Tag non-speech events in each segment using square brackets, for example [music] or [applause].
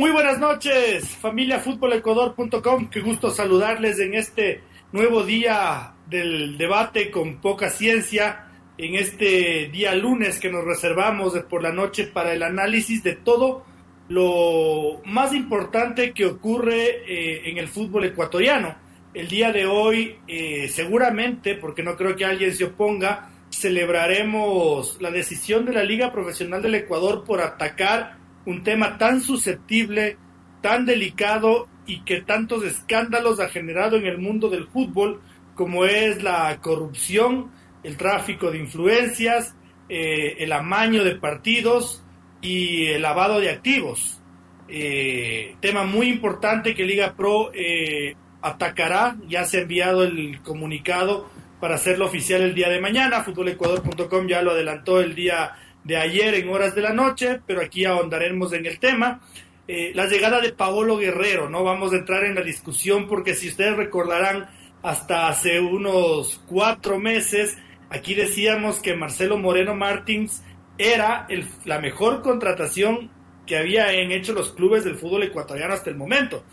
Muy buenas noches, familia futbolecuador.com. Qué gusto saludarles en este nuevo día del debate con poca ciencia en este día lunes que nos reservamos por la noche para el análisis de todo lo más importante que ocurre eh, en el fútbol ecuatoriano. El día de hoy, eh, seguramente, porque no creo que alguien se oponga, celebraremos la decisión de la Liga Profesional del Ecuador por atacar un tema tan susceptible, tan delicado y que tantos escándalos ha generado en el mundo del fútbol, como es la corrupción, el tráfico de influencias, eh, el amaño de partidos y el lavado de activos. Eh, tema muy importante que Liga Pro eh, atacará, ya se ha enviado el comunicado para hacerlo oficial el día de mañana, futbolecuador.com ya lo adelantó el día de ayer en horas de la noche, pero aquí ahondaremos en el tema. la llegada de Paolo Guerrero, no vamos a entrar en la discusión porque si ustedes recordarán, hasta hace unos cuatro meses Aquí decíamos que Marcelo Moreno Martins era la mejor contratación que habían hecho los clubes del fútbol ecuatoriano hasta el momento.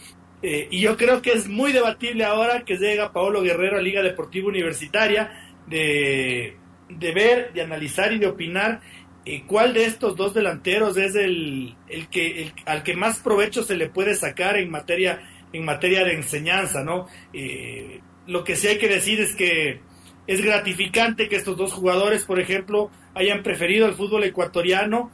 Eh, y yo creo que es muy debatible ahora que llega Paolo Guerrero a Liga Deportiva Universitaria de, ver, de analizar y de opinar cuál de estos dos delanteros es el, que al que más provecho se le puede sacar en materia en materia de enseñanza, ¿no? Eh, lo que sí hay que decir es que es gratificante que estos dos jugadores, por ejemplo, hayan preferido el fútbol ecuatoriano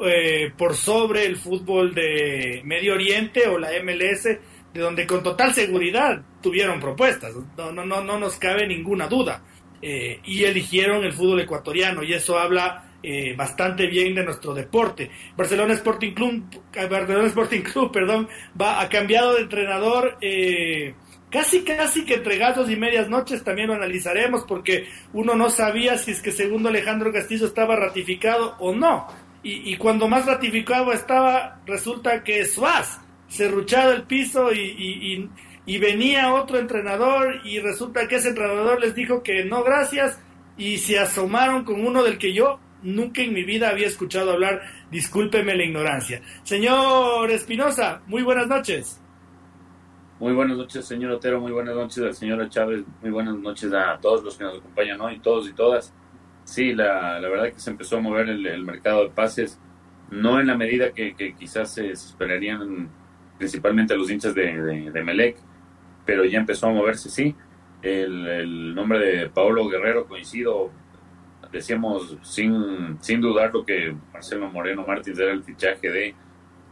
eh, por sobre el fútbol de Medio Oriente o la MLS, de donde con total seguridad tuvieron propuestas. No, no, no, no nos cabe ninguna duda. Eh, y eligieron el fútbol ecuatoriano y eso habla eh, bastante bien de nuestro deporte. Barcelona Sporting Club, Barcelona Sporting Club, [laughs] perdón, va ha cambiado de entrenador. Eh, Casi, casi que entre gatos y medias noches también lo analizaremos porque uno no sabía si es que segundo Alejandro Castillo estaba ratificado o no. Y, cuando más ratificado estaba, resulta que Suaz cerruchado el piso y, y, venía otro entrenador y resulta que ese entrenador les dijo que no gracias y se asomaron con uno del que yo nunca en mi vida había escuchado hablar. Discúlpeme la ignorancia. Señor Espinosa, muy buenas noches. Muy buenas noches, señor Otero. Muy buenas noches al señor Chávez. Muy buenas noches a todos los que nos acompañan hoy, todos y todas. Sí, la, la verdad que se empezó a mover el, mercado de pases, no en la medida que, quizás se esperarían principalmente los hinchas de, de, Melec, pero ya empezó a moverse, sí. El, el, nombre de Paolo Guerrero coincido, decíamos sin, sin dudar lo que Marcelo Moreno Martins era el fichaje de,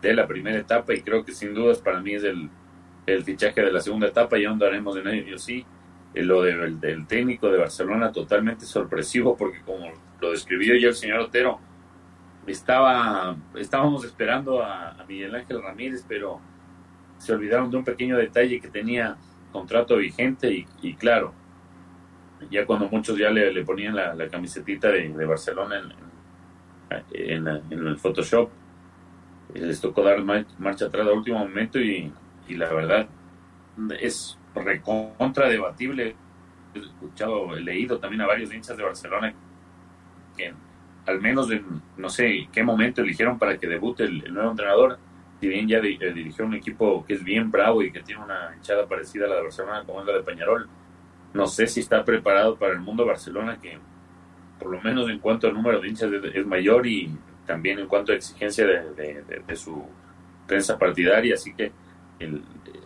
de la primera etapa y creo que sin dudas para mí es el el fichaje de la segunda etapa, ya andaremos en ello, sí. Eh, lo del técnico de Barcelona totalmente sorpresivo porque como lo describió ya el señor Otero, estaba, estábamos esperando a, Miguel Ángel Ramírez, pero se olvidaron de un pequeño detalle que tenía contrato vigente y, claro, ya cuando muchos ya le, ponían la, la camisetita de, Barcelona en, el Photoshop, les tocó dar marcha atrás al último momento y y la verdad es recontra debatible. He escuchado, he leído también a varios hinchas de Barcelona que al menos en no sé qué momento eligieron para que debute el, nuevo entrenador. Si bien ya eh, dirigió un equipo que es bien bravo y que tiene una hinchada parecida a la de Barcelona, como es la de Peñarol, no sé si está preparado para el mundo Barcelona, que por lo menos en cuanto al número de hinchas es mayor y también en cuanto a exigencia de, de su prensa partidaria. Así que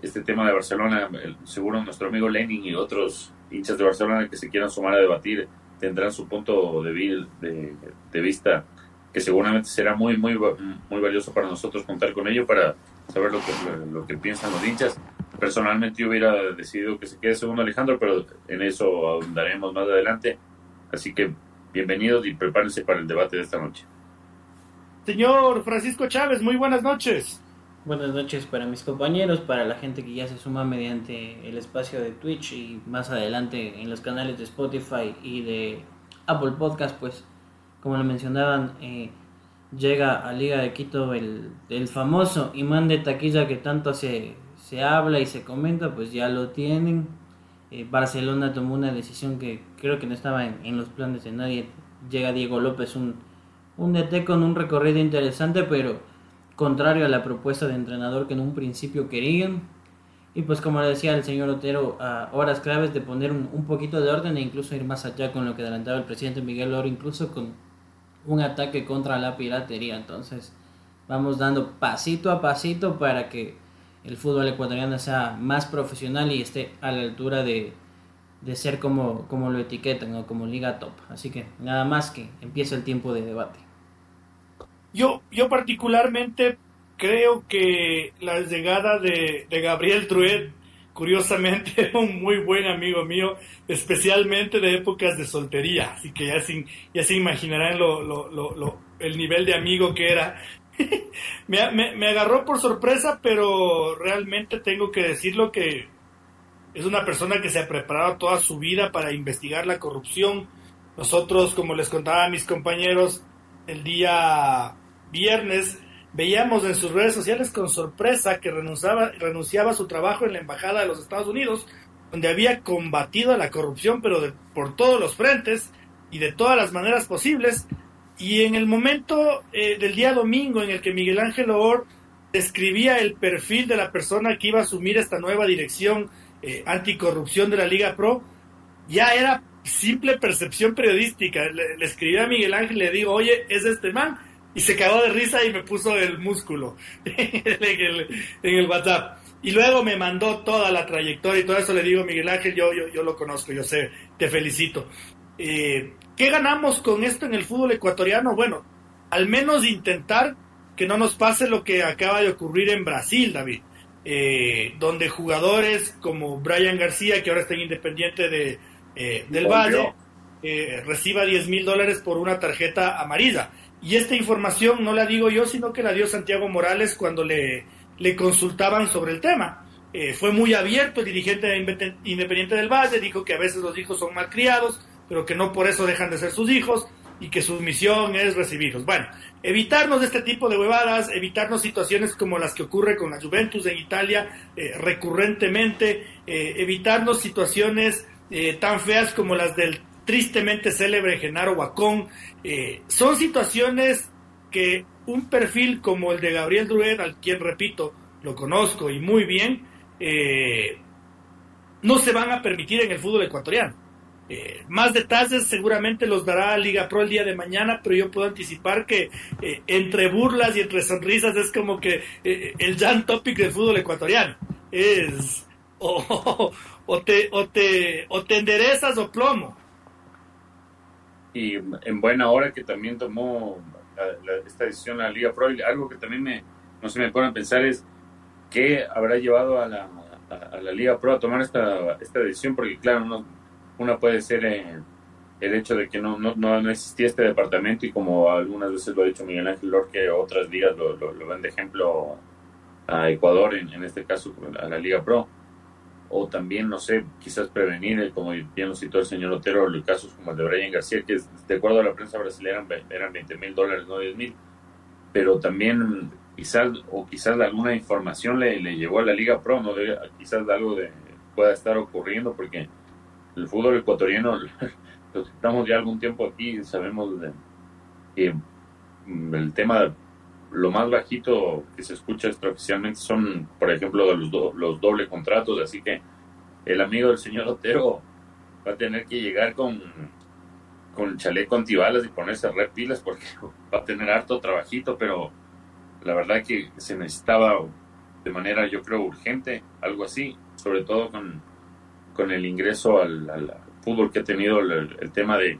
este tema de Barcelona, seguro nuestro amigo Lenin y otros hinchas de Barcelona que se quieran sumar a debatir tendrán su punto de, de, vista que seguramente será muy, muy, muy valioso para nosotros contar con ello para saber lo que, lo que piensan los hinchas. Personalmente yo hubiera decidido que se quede segundo Alejandro, pero en eso ahondaremos más adelante. Así que bienvenidos y prepárense para el debate de esta noche. Señor Francisco Chávez, muy buenas noches. Buenas noches para mis compañeros, para la gente que ya se suma mediante el espacio de Twitch y más adelante en los canales de Spotify y de Apple Podcast, pues como lo mencionaban, eh, llega a Liga de Quito el, el, famoso imán de taquilla que tanto se, se habla y se comenta, pues ya lo tienen. Eh, Barcelona tomó una decisión que creo que no estaba en, los planes de nadie. Llega Diego López, un, un DT con un recorrido interesante, pero contrario a la propuesta de entrenador que en un principio querían. Y pues como le decía el señor Otero, a horas claves de poner un, un, poquito de orden e incluso ir más allá con lo que adelantaba el presidente Miguel Oro, incluso con un ataque contra la piratería. Entonces vamos dando pasito a pasito para que el fútbol ecuatoriano sea más profesional y esté a la altura de, de ser como, como lo etiquetan o como liga top. Así que nada más que empiece el tiempo de debate. Yo, yo particularmente creo que la llegada de, de Gabriel Truet, curiosamente, [laughs] un muy buen amigo mío, especialmente de épocas de soltería, así que ya se, ya se imaginarán lo, lo, lo, el nivel de amigo que era. [laughs] me, agarró por sorpresa, pero realmente tengo que decirlo que es una persona que se ha preparado toda su vida para investigar la corrupción. Nosotros, como les contaba a mis compañeros, el día viernes veíamos en sus redes sociales con sorpresa que renunciaba, renunciaba a su trabajo en la Embajada de los Estados Unidos, donde había combatido la corrupción, pero de, por todos los frentes y de todas las maneras posibles. Y en el momento eh, del día domingo en el que Miguel Ángel Or describía el perfil de la persona que iba a asumir esta nueva dirección eh, anticorrupción de la Liga Pro, ya era simple percepción periodística. Le, escribí a Miguel Ángel le digo, oye, es este man. Y se cagó de risa y me puso el músculo [laughs] en, el, en, el, WhatsApp. Y luego me mandó toda la trayectoria y todo eso. Le digo, Miguel Ángel, yo, yo, yo lo conozco, yo sé, te felicito. Eh, ¿Qué ganamos con esto en el fútbol ecuatoriano? Bueno, al menos intentar que no nos pase lo que acaba de ocurrir en Brasil, David. Eh, donde jugadores como Brian García, que ahora está en Independiente de, eh, del Valle, eh, reciba 10 mil dólares por una tarjeta amarilla. Y esta información no la digo yo, sino que la dio Santiago Morales cuando le, le consultaban sobre el tema. Eh, fue muy abierto el dirigente de Independiente del Valle, dijo que a veces los hijos son malcriados, pero que no por eso dejan de ser sus hijos y que su misión es recibirlos. Bueno, evitarnos este tipo de huevadas, evitarnos situaciones como las que ocurre con la Juventus en Italia eh, recurrentemente, eh, evitarnos situaciones eh, tan feas como las del tristemente célebre Genaro Huacón. Son situaciones que un perfil como el de Gabriel Druet, al quien repito, lo conozco y muy bien, no se van a permitir en el fútbol ecuatoriano. Eh, más detalles seguramente los dará Liga Pro el día de mañana, pero yo puedo anticipar que eh, entre burlas y entre sonrisas es como que eh, el Jan Topic del fútbol ecuatoriano. Es o, o, te, o, te, o te enderezas o plomo. Y en buena hora que también tomó la, la, esta decisión la Liga Pro, algo que también me, no se me pone a pensar es qué habrá llevado a la, a, a la Liga Pro a tomar esta, esta decisión, porque claro, no, una puede ser eh, el hecho de que no, no, no, existía este departamento y como algunas veces lo ha dicho Miguel Ángel Lorque, otras ligas lo, lo, lo ven de ejemplo a Ecuador, en, en, este caso a la Liga Pro. O también, no sé, quizás prevenir, como bien lo citó el señor Otero, los casos como el de Brian García, que de acuerdo a la prensa brasileña eran 20 mil dólares, no 10 mil. Pero también quizás, o quizás alguna información le, le llegó a la Liga Pro, ¿no? quizás algo de, pueda estar ocurriendo, porque el fútbol ecuatoriano, [laughs] estamos ya algún tiempo aquí, sabemos de, que el tema, lo más bajito que se escucha extraoficialmente son, por ejemplo, los, do, los doble contratos, así que el amigo del señor Otero va a tener que llegar con, con chaleco antibalas y ponerse red pilas porque [laughs] va a tener harto trabajito, pero la verdad que se necesitaba de manera, yo creo, urgente, algo así, sobre todo con con el ingreso al, fútbol que ha tenido el, tema de,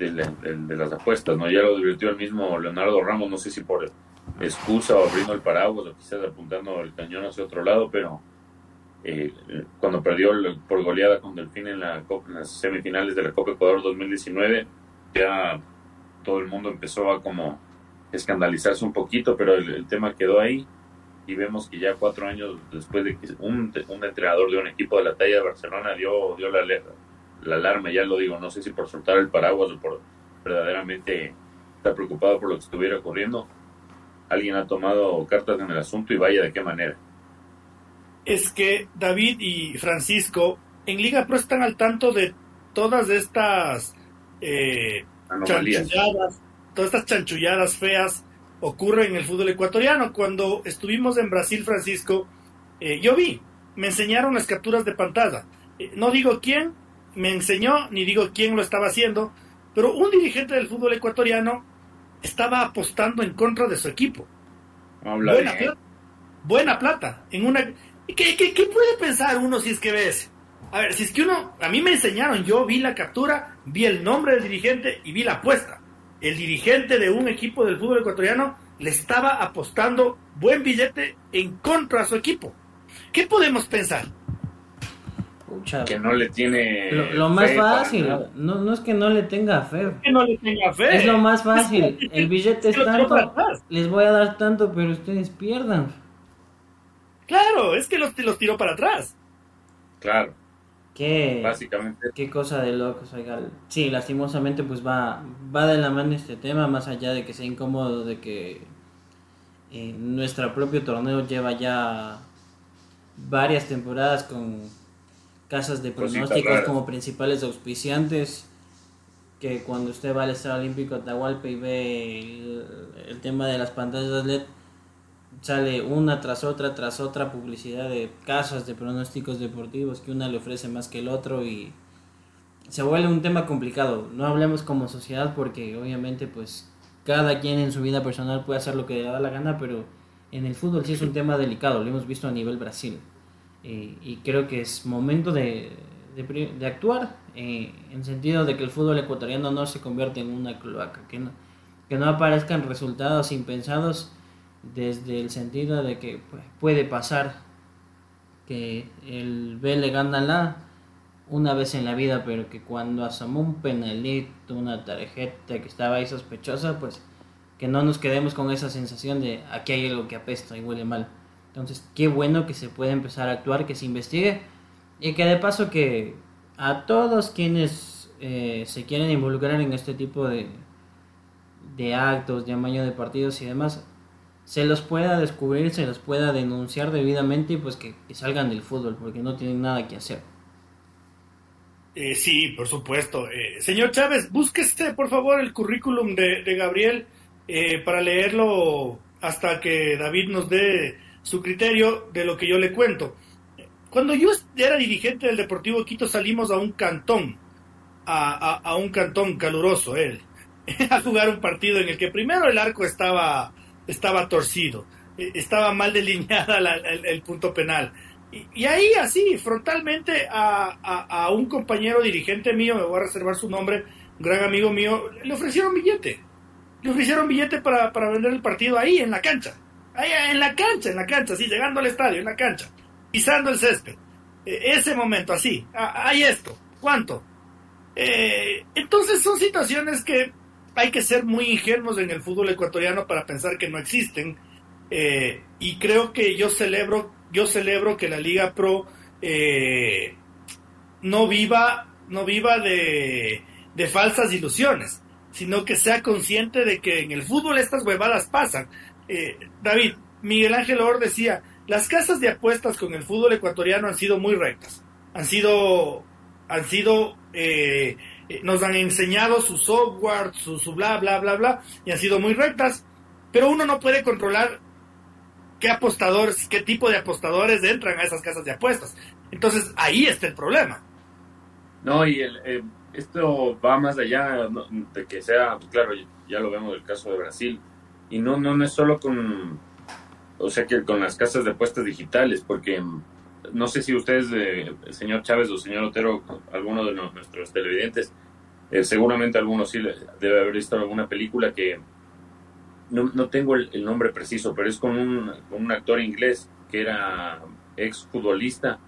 las apuestas, ¿no? Ya lo divirtió el mismo Leonardo Ramos, no sé si por excusa o abriendo el paraguas o quizás apuntando el cañón hacia otro lado, pero eh, cuando perdió el, por goleada con Delfín en, la, las semifinales de la Copa Ecuador 2019, ya todo el mundo empezó a como escandalizarse un poquito, pero el tema quedó ahí y vemos que ya cuatro años después de que un, un entrenador de un equipo de la talla de Barcelona dio, dio la, la alarma, ya lo digo, no sé si por soltar el paraguas o por verdaderamente estar preocupado por lo que estuviera ocurriendo, alguien ha tomado cartas en el asunto y vaya de qué manera. Es que David y Francisco en Liga Pro están al tanto de todas estas eh, chanchulladas, todas estas chanchulladas feas ocurren en el fútbol ecuatoriano. Cuando estuvimos en Brasil, Francisco, eh, yo vi, me enseñaron las capturas de pantalla. Eh, no digo quién me enseñó, ni digo quién lo estaba haciendo, pero un dirigente del fútbol ecuatoriano estaba apostando en contra de su equipo. buena, plata, buena plata. En una... ¿Qué, ¿Qué, qué, puede pensar uno si es que ves? A ver, si es que uno, a mí me enseñaron, yo vi la captura, vi el nombre del dirigente y vi la apuesta el dirigente de un equipo del fútbol ecuatoriano le estaba apostando buen billete en contra a su equipo. ¿Qué podemos pensar? que no le tiene. Lo, más fácil, no, no es que no le tenga fe. que no le tenga fe. Es lo más fácil. El billete es tanto, les voy a dar tanto, pero ustedes pierdan. Claro, es que los, los tiró para atrás. Claro. Qué, Básicamente. Qué cosa de locos, oiga. Sí, lastimosamente pues va, va de la mano este tema, más allá de que sea incómodo, de que eh, nuestro propio torneo lleva ya varias temporadas con casas de pronósticos como principales auspiciantes que cuando usted va al Estadio Olímpico Atahualpa y ve el, el tema de las pantallas LED sale una tras otra tras otra publicidad de casas de pronósticos deportivos que una le ofrece más que el otro y se vuelve un tema complicado. No hablemos como sociedad porque obviamente pues cada quien en su vida personal puede hacer lo que le da la gana, pero en el fútbol sí es un tema delicado, lo hemos visto a nivel Brasil. Eh, y creo que es momento de, de, actuar eh, en sentido de que el fútbol ecuatoriano no se convierta en una cloaca, que no, que no aparezcan resultados impensados desde el sentido de que pues, puede pasar que el B le gana la una vez en la vida, pero que cuando asomó un penalito, una tarjeta que estaba ahí sospechosa, pues que no nos quedemos con esa sensación de aquí hay algo que apesta y huele mal. Entonces, qué bueno que se puede empezar a actuar, que se investigue y que de paso que a todos quienes eh, se quieren involucrar en este tipo de, de actos, de amaño de partidos y demás, se los pueda descubrir, se los pueda denunciar debidamente y pues que, salgan del fútbol porque no tienen nada que hacer. Eh, sí, por supuesto. Eh, señor Chávez, búsquese por favor el currículum de, Gabriel eh, para leerlo hasta que David nos dé su criterio de lo que yo le cuento. Cuando yo era dirigente del Deportivo Quito salimos a un cantón, a, a un cantón caluroso, él, [laughs] a jugar un partido en el que primero el arco estaba estaba torcido, eh, estaba mal delineada el, punto penal. Y, ahí así, frontalmente a, un compañero dirigente mío, me voy a reservar su nombre, un gran amigo mío, le ofrecieron billete. Le ofrecieron billete para, vender el partido ahí, en la cancha. Ahí, en la cancha, en la cancha, así, llegando al estadio, en la cancha, pisando el césped. E, ese momento, así, hay esto, ¿cuánto? Eh, entonces son situaciones que hay que ser muy ingenuos en el fútbol ecuatoriano para pensar que no existen. Eh, y creo que yo celebro, yo celebro que la Liga Pro eh, no viva, no viva de, falsas ilusiones, sino que sea consciente de que en el fútbol estas huevadas pasan. Eh, David, Miguel Ángel Or decía, las casas de apuestas con el fútbol ecuatoriano han sido muy rectas, han sido, han sido eh, nos han enseñado su software, su, bla, bla, bla, bla, y han sido muy rectas, pero uno no puede controlar qué apostadores, qué tipo de apostadores entran a esas casas de apuestas. Entonces ahí está el problema. No, y el, eh, esto va más allá de que sea, claro, ya lo vemos el caso de Brasil, y no, no, no es solo con, o sea, que con las casas de apuestas digitales, porque no sé si ustedes, eh, señor Chávez o señor Otero, alguno de nuestros televidentes, eh, seguramente algunos sí debe haber visto alguna película que no, no tengo el, nombre preciso, pero es con un, un actor inglés que era ex futbolista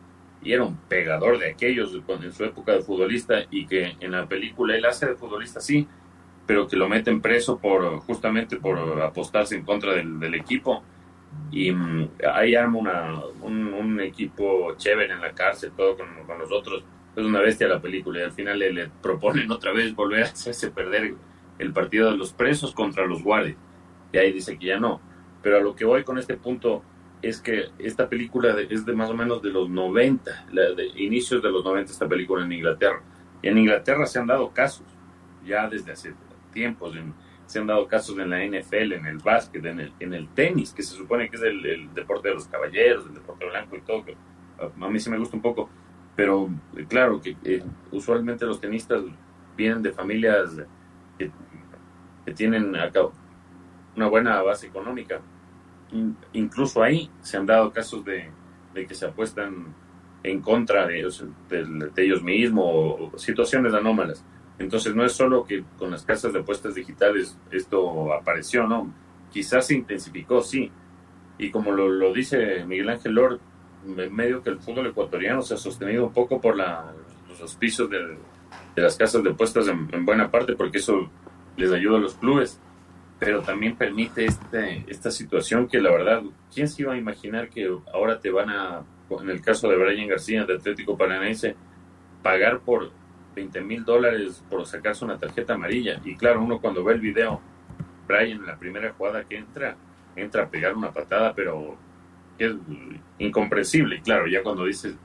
y era un pegador de aquellos en su época de futbolista y que en la película él hace de futbolista sí, pero que lo meten preso por justamente por apostarse en contra del equipo y mm, ahí arma una, un, equipo chévere en la cárcel, todo con, con los otros. Es una bestia la película y al final le, le, proponen otra vez volver a hacerse perder el partido de los presos contra los guardias. Y ahí dice que ya no. Pero a lo que voy con este punto es que esta película es de más o menos de los 90, de inicios de los 90 esta película en Inglaterra. Y en Inglaterra se han dado casos, ya desde hace tiempos, en, se han dado casos en la NFL, en el básquet, en el, en el tenis, que se supone que es el, deporte de los caballeros, el deporte blanco y todo, a mí sí me gusta un poco, pero eh, claro que eh, usualmente los tenistas vienen de familias que, tienen una buena base económica. incluso ahí se han dado casos de, que se apuestan en contra de ellos, de, ellos mismos o situaciones anómalas. Entonces no es solo que con las casas de apuestas digitales esto apareció, ¿no? Quizás se intensificó, sí. Y como lo, dice Miguel Ángel Lord, en medio que el fútbol ecuatoriano se ha sostenido un poco por los auspicios de, las casas de apuestas en, buena parte, porque eso les ayuda a los clubes, pero también permite este, esta situación que la verdad, ¿quién se iba a imaginar que ahora te van a, en el caso de Brian García de Atlético Paranaense, pagar por 20 mil dólares por sacarse una tarjeta amarilla. Y claro, uno cuando ve el video, Brian en la primera jugada que entra, entra a pegar una patada, pero es incomprensible. Y claro, ya cuando dices,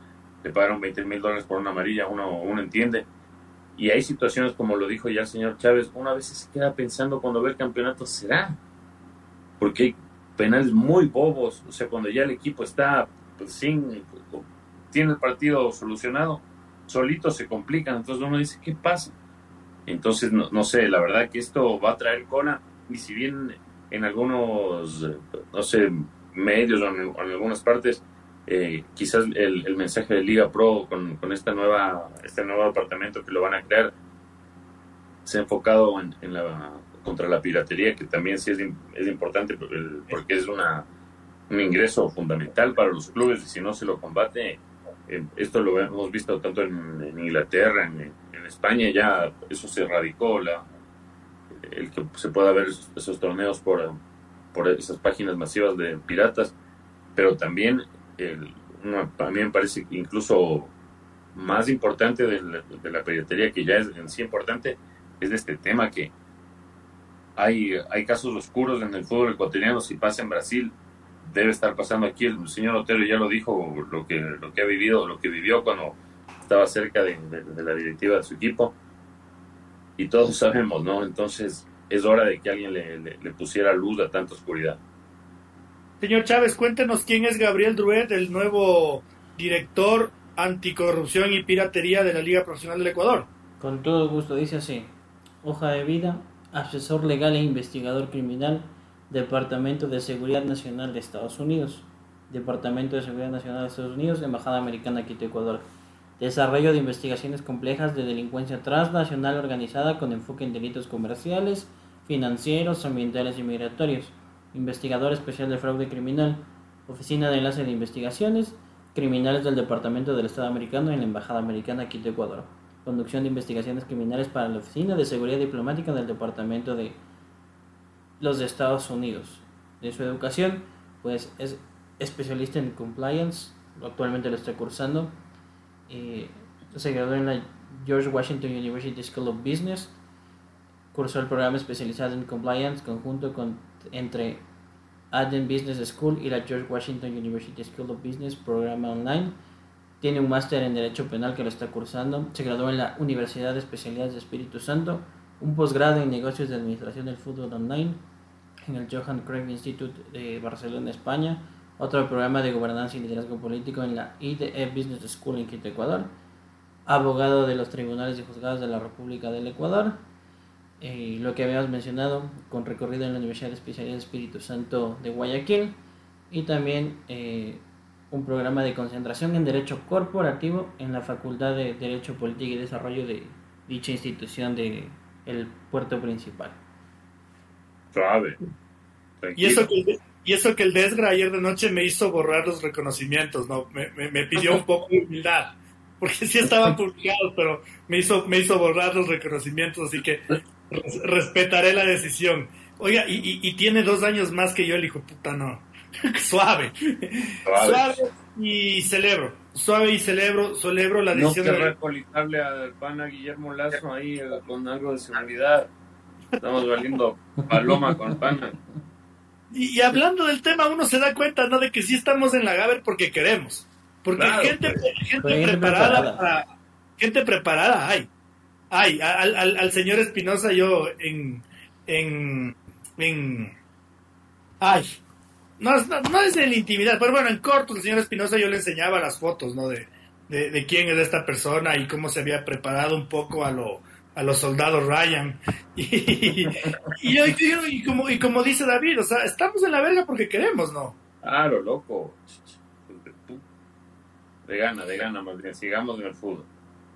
le pagaron 20 mil dólares por una amarilla, uno, uno entiende. Y hay situaciones, como lo dijo ya el señor Chávez, una vez se queda pensando cuando ve el campeonato, ¿será? Porque hay penales muy bobos, o sea, cuando ya el equipo está pues, sin, tiene el partido solucionado, solitos se complican. Entonces uno dice, ¿qué pasa? Entonces, no, sé, la verdad que esto va a traer cola. Y si bien en algunos, no sé, medios o en, algunas partes, eh, quizás el, mensaje de Liga Pro con, esta nueva, este nuevo departamento que lo van a crear se ha enfocado en, la contra la piratería, que también sí es, importante porque es una, un ingreso fundamental para los clubes y si no se lo combate, eh, esto lo hemos visto tanto en, Inglaterra, en, España, ya eso se erradicó, la, el que se pueda ver esos, torneos por, por esas páginas masivas de piratas, pero también el, a mí me parece incluso más importante de la, de la piratería, que ya es en sí importante, es de este tema que hay, hay casos oscuros en el fútbol ecuatoriano, si pasa en Brasil, debe estar pasando aquí. El señor Otero ya lo dijo, lo que, lo que ha vivido, lo que vivió cuando estaba cerca de, la directiva de su equipo. Y todos sabemos, ¿no? Entonces es hora de que alguien le, le, pusiera luz a tanta oscuridad. Señor Chávez, cuéntenos quién es Gabriel Druet, el nuevo director anticorrupción y piratería de la Liga Profesional del Ecuador. Con todo gusto, dice así. Hoja de vida, asesor legal e investigador criminal, Departamento de Seguridad Nacional de Estados Unidos, Departamento de Seguridad Nacional de Estados Unidos, Embajada Americana Quito, Ecuador. Desarrollo de investigaciones complejas de delincuencia transnacional organizada con enfoque en delitos comerciales, financieros, ambientales y migratorios. Investigador especial de fraude criminal. Oficina de enlace de investigaciones. Criminales del Departamento del Estado Americano en la Embajada Americana Quito, Ecuador. Conducción de investigaciones criminales para la Oficina de Seguridad Diplomática del Departamento de los de Estados Unidos. De su educación, pues es especialista en compliance, actualmente lo está cursando. Eh, se graduó en la George Washington University School of Business. Cursó el programa especializado en compliance conjunto con, entre Aden Business School y la George Washington University School of Business, programa online. Tiene un máster en Derecho Penal que lo está cursando. Se graduó en la Universidad de Especialidades de Espíritu Santo un posgrado en negocios de administración del fútbol online en el Johan Cruyff Institute de Barcelona, España, otro programa de gobernanza y liderazgo político en la IDE Business School en Quito, Ecuador, abogado de los tribunales y juzgados de la República del Ecuador, y lo que habíamos mencionado, con recorrido en la Universidad de Especialidad Espíritu Santo de Guayaquil, y también eh, un programa de concentración en Derecho Corporativo en la Facultad de Derecho Político y Desarrollo de dicha institución de el puerto principal. Suave. Y eso, que, y eso que el Desgra ayer de noche me hizo borrar los reconocimientos, ¿no? Me, me, pidió un poco de humildad, porque sí estaban publicados, pero me hizo, me hizo borrar los reconocimientos, así que respetaré la decisión. Oiga, y, y, tiene dos años más que yo, el hijo puta, no. [laughs] suave. suave. y celebro. Suave y celebro, celebro la decisión. No querrá colitarle al pana Guillermo Lazo ahí eh, con algo de seguridad. Estamos valiendo paloma con pana. Y, hablando del tema, uno se da cuenta, ¿no? De que sí estamos en la Gaber porque queremos. Porque gente, gente, preparada, para, gente preparada hay. Hay. Al, al, al señor Espinosa yo en, en, en, ay, no, no, es de la intimidad, pero bueno, en corto, el señor Espinosa yo le enseñaba las fotos, ¿no? De, de, quién es esta persona y cómo se había preparado un poco a lo a los soldados Ryan. [laughs] Y, y, como, y como dice David, o sea, estamos en la verga porque queremos, ¿no? Claro, loco. De gana, de gana, más bien, sigamos en el fútbol.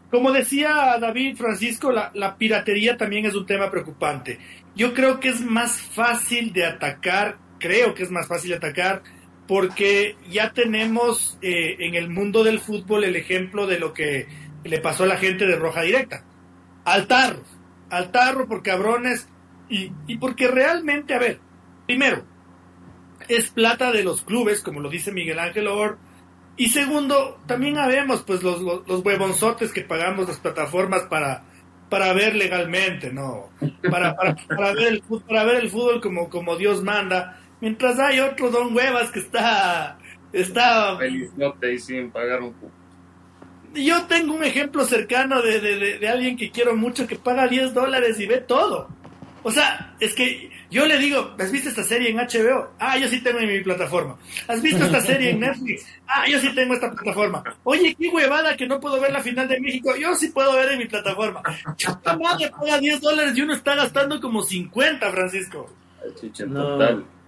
Como decía David Francisco, la, la, piratería también es un tema preocupante. Yo creo que es más fácil de atacar, creo que es más fácil atacar, porque ya tenemos eh, en el mundo del fútbol el ejemplo de lo que le pasó a la gente de Roja Directa al tarro, al tarro por cabrones y, y porque realmente, a ver, primero, es plata de los clubes, como lo dice Miguel Ángel Or, y segundo, también habemos pues los, los, huevonzotes que pagamos las plataformas para, para ver legalmente, ¿no? Para, para, para, ver, el, para ver el fútbol como, como Dios manda, mientras hay otro don huevas que está... está Feliz y sin pagar un yo tengo un ejemplo cercano de, de, alguien que quiero mucho que paga 10 dólares y ve todo. O sea, es que yo le digo, ¿has visto esta serie en HBO? Ah, yo sí tengo en mi plataforma. ¿Has visto esta serie en Netflix? Ah, yo sí tengo esta plataforma. Oye, qué huevada que no puedo ver la final de México. Yo sí puedo ver en mi plataforma. Chuta madre, paga 10 dólares y uno está gastando como 50, Francisco. No.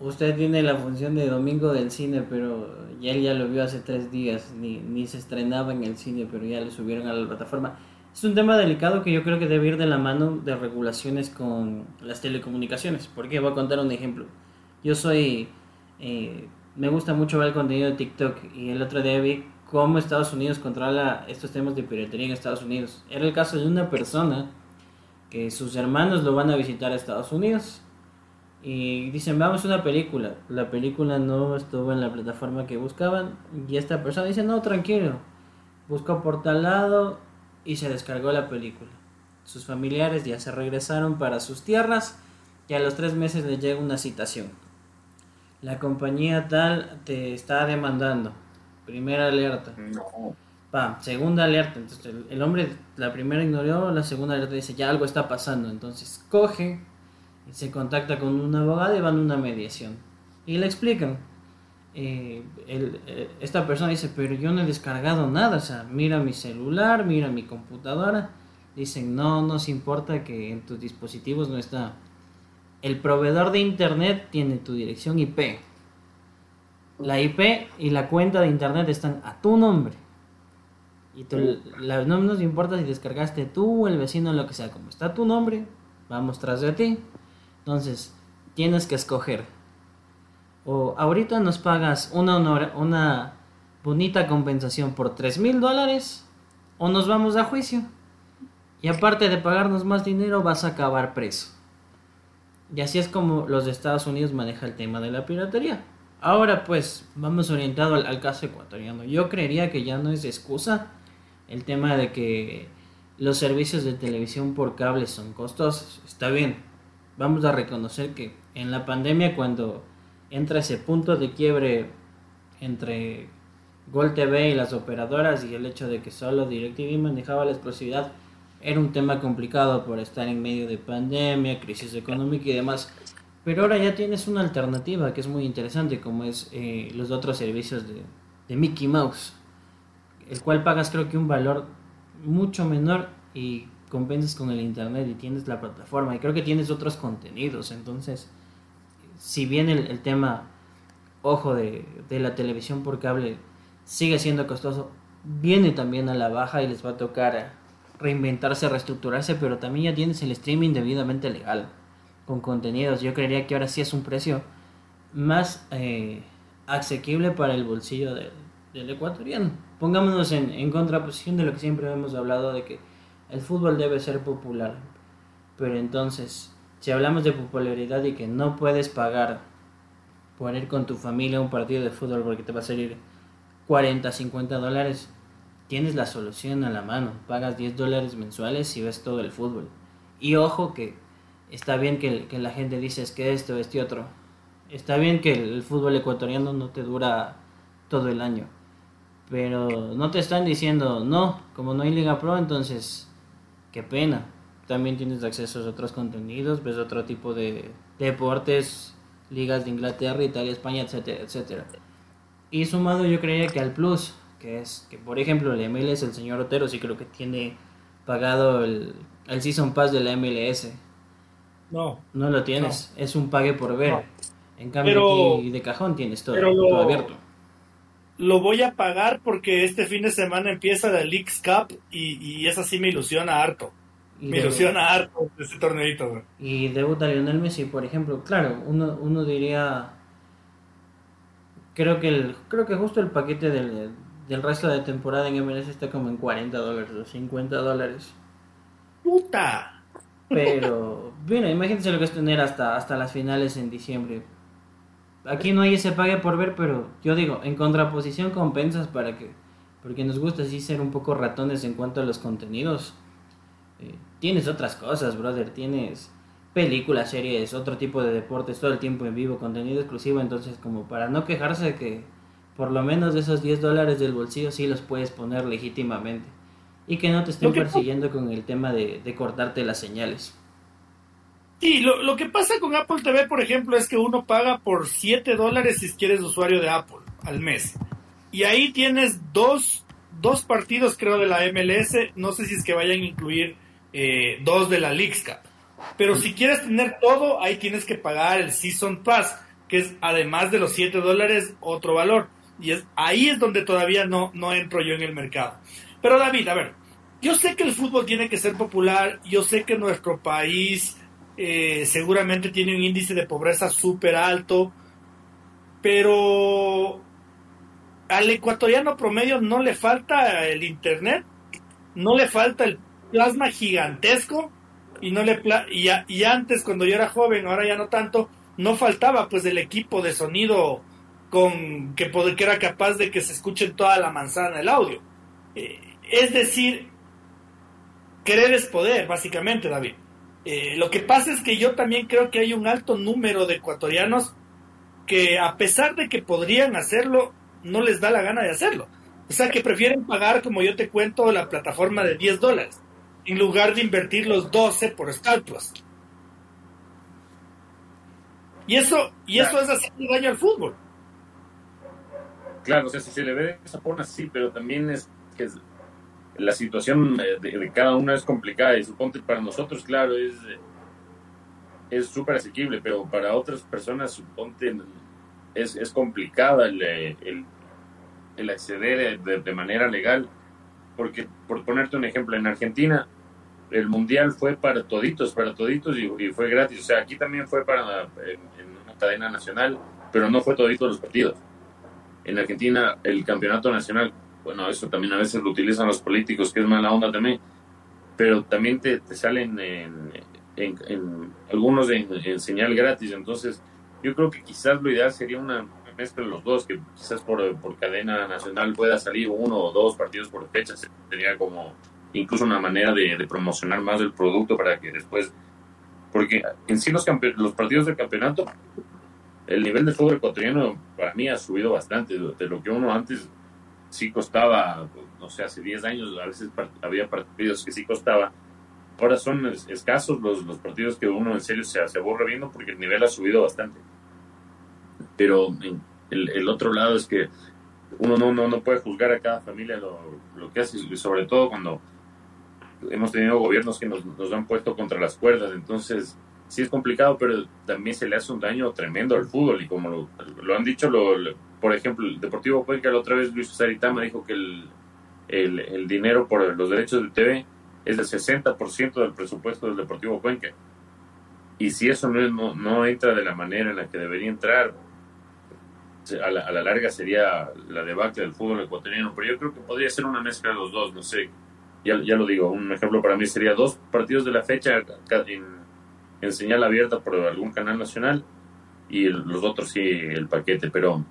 Usted tiene la función de domingo del cine, pero ya él ya lo vio hace tres días, ni, ni se estrenaba en el cine, pero ya le subieron a la plataforma. Es un tema delicado que yo creo que debe ir de la mano de regulaciones con las telecomunicaciones. Porque voy a contar un ejemplo. Yo soy. Eh, me gusta mucho ver el contenido de TikTok y el otro día vi cómo Estados Unidos controla estos temas de piratería en Estados Unidos. Era el caso de una persona que sus hermanos lo van a visitar a Estados Unidos y dicen, vamos a una película. La película no estuvo en la plataforma que buscaban. Y esta persona dice, no, tranquilo. Buscó por tal lado y se descargó la película. Sus familiares ya se regresaron para sus tierras y a los tres meses les llega una citación. La compañía tal te está demandando. Primera alerta. No. segunda alerta. Entonces el, el hombre, la primera ignoró, la segunda alerta dice, ya algo está pasando. Entonces coge se contacta con un abogado y van a una mediación. Y le explican. Eh, eh, esta persona dice, pero yo no he descargado nada, o sea, mira mi celular, mira mi computadora. Dicen, no nos importa que en tus dispositivos no está. El proveedor de internet tiene tu dirección IP. La IP y la cuenta de internet están a tu nombre. Y no nos importa si descargaste tú o el vecino lo que sea, como está tu nombre, vamos tras de ti. Entonces, tienes que escoger. O ahorita nos pagas una, una bonita compensación por 3 mil dólares o nos vamos a juicio. Y aparte de pagarnos más dinero vas a acabar preso. Y así es como los Estados Unidos manejan el tema de la piratería. Ahora pues vamos orientado al, al, caso ecuatoriano. Yo creería que ya no es excusa el tema de que los servicios de televisión por cable son costosos. Está bien, vamos a reconocer que en la pandemia cuando entra ese punto de quiebre entre Gol TV y las operadoras y el hecho de que solo DirecTV manejaba la exclusividad era un tema complicado por estar en medio de pandemia, crisis económica y demás. Pero ahora ya tienes una alternativa que es muy interesante, como es eh, los otros servicios de, de Mickey Mouse, el cual pagas creo que un valor mucho menor y compensas con el internet y tienes la plataforma y creo que tienes otros contenidos. Entonces, si bien el, tema, ojo, de, la televisión por cable sigue siendo costoso, viene también a la baja y les va a tocar reinventarse, reestructurarse, pero también ya tienes el streaming debidamente legal con contenidos. Yo creería que ahora sí es un precio más eh, asequible para el bolsillo del ecuatoriano. Pongámonos en, en contraposición de lo que siempre hemos hablado de que el fútbol debe ser popular. Pero entonces, si hablamos de popularidad y que no puedes pagar por ir con tu familia a un partido de fútbol porque te va a salir 40, 50 dólares, tienes la solución a la mano. Pagas 10 dólares mensuales y ves todo el fútbol. Y ojo que está bien que, que la gente dice es que esto, este otro. Está bien que el fútbol ecuatoriano no te dura todo el año. Pero no te están diciendo, no, como no hay Liga Pro, entonces, qué pena. También tienes acceso a otros contenidos, ves otro tipo de deportes, ligas de Inglaterra, Italia, España, etcétera, etcétera. Y sumado yo creía que al Plus, que es que por ejemplo el MLS, el señor Otero sí creo que tiene pagado el, el Season Pass de la MLS. No. No lo tienes, es un pague por ver. En cambio aquí de cajón tienes todo, todo abierto lo voy a pagar porque este fin de semana empieza la Leagues Cup y, y esa sí me ilusiona harto. me ilusiona harto ese torneito. Y debuta Lionel Messi, por ejemplo. Claro, uno, uno diría... Creo que, el, creo que justo el paquete del, del resto de temporada en MLS está como en 40 dólares o 50 dólares. ¡Puta! Pero, bueno, imagínense lo que es tener hasta, hasta las finales en diciembre aquí no hay ese pague por ver, pero yo digo, en contraposición compensas para que, porque nos gusta así ser un poco ratones en cuanto a los contenidos. Eh, tienes otras cosas, brother, tienes películas, series, otro tipo de deportes, todo el tiempo en vivo, contenido exclusivo, entonces como para no quejarse que por lo menos de esos 10 dólares del bolsillo sí los puedes poner legítimamente y que no te estén persiguiendo con el tema de, de cortarte las señales. Sí, lo, lo, que pasa con Apple TV, por ejemplo, es que uno paga por 7 dólares si quieres usuario de Apple al mes. Y ahí tienes dos, dos partidos, creo, de la MLS. No sé si es que vayan a incluir eh, dos de la Leagues Cup. Pero si quieres tener todo, ahí tienes que pagar el Season Pass, que es además de los 7 dólares, otro valor. Y es, ahí es donde todavía no, no entro yo en el mercado. Pero David, a ver, yo sé que el fútbol tiene que ser popular, yo sé que nuestro país eh, seguramente tiene un índice de pobreza súper alto, pero al ecuatoriano promedio no le falta el internet, no le falta el plasma gigantesco y no le y, y, antes cuando yo era joven, ahora ya no tanto, no faltaba pues el equipo de sonido con que, que era capaz de que se escuche toda la manzana el audio. Eh, es decir, querer es poder, básicamente, David. Eh, lo que pasa es que yo también creo que hay un alto número de ecuatorianos que a pesar de que podrían hacerlo, no les da la gana de hacerlo. O sea, que prefieren pagar, como yo te cuento, la plataforma de 10 dólares, en lugar de invertir los 12 por Star Y eso, y eso es hacer daño al fútbol. Claro, o sea, si se le ve esa forma, sí, pero también es que la situación de, cada uno es complicada y suponte para nosotros, claro, es es súper asequible, pero para otras personas, suponte, es, es complicada el, el, acceder de, manera legal, porque por ponerte un ejemplo, en Argentina el mundial fue para toditos, para toditos y, fue gratis, o sea, aquí también fue para en, una cadena nacional, pero no fue toditos los partidos. En Argentina el campeonato nacional bueno, eso también a veces lo utilizan los políticos, que es mala onda también, pero también te, salen en, algunos en, señal gratis, entonces yo creo que quizás lo ideal sería una mezcla de los dos, que quizás por, por cadena nacional pueda salir uno o dos partidos por fecha, sería como incluso una manera de, promocionar más el producto para que después, porque en sí los, los partidos del campeonato, el nivel de fútbol ecuatoriano para mí ha subido bastante de lo que uno antes sí costaba, no sé, hace 10 años a veces había partidos que sí costaba. Ahora son escasos los, los partidos que uno en serio se, se aburre viendo porque el nivel ha subido bastante. Pero el, el otro lado es que uno no, no, no puede juzgar a cada familia lo, lo que hace, y sobre todo cuando hemos tenido gobiernos que nos, nos han puesto contra las cuerdas. Entonces, sí es complicado, pero también se le hace un daño tremendo al fútbol. Y como lo, lo han dicho lo, por ejemplo, el Deportivo Cuenca, la otra vez Luis Saritama dijo que el, el, dinero por los derechos de TV es el 60% del presupuesto del Deportivo Cuenca. Y si eso no, no, entra de la manera en la que debería entrar, a la, a la, larga sería la debacle del fútbol ecuatoriano. Pero yo creo que podría ser una mezcla de los dos, no sé. Ya, ya lo digo, un ejemplo para mí sería dos partidos de la fecha en, en señal abierta por algún canal nacional y los otros sí el paquete, pero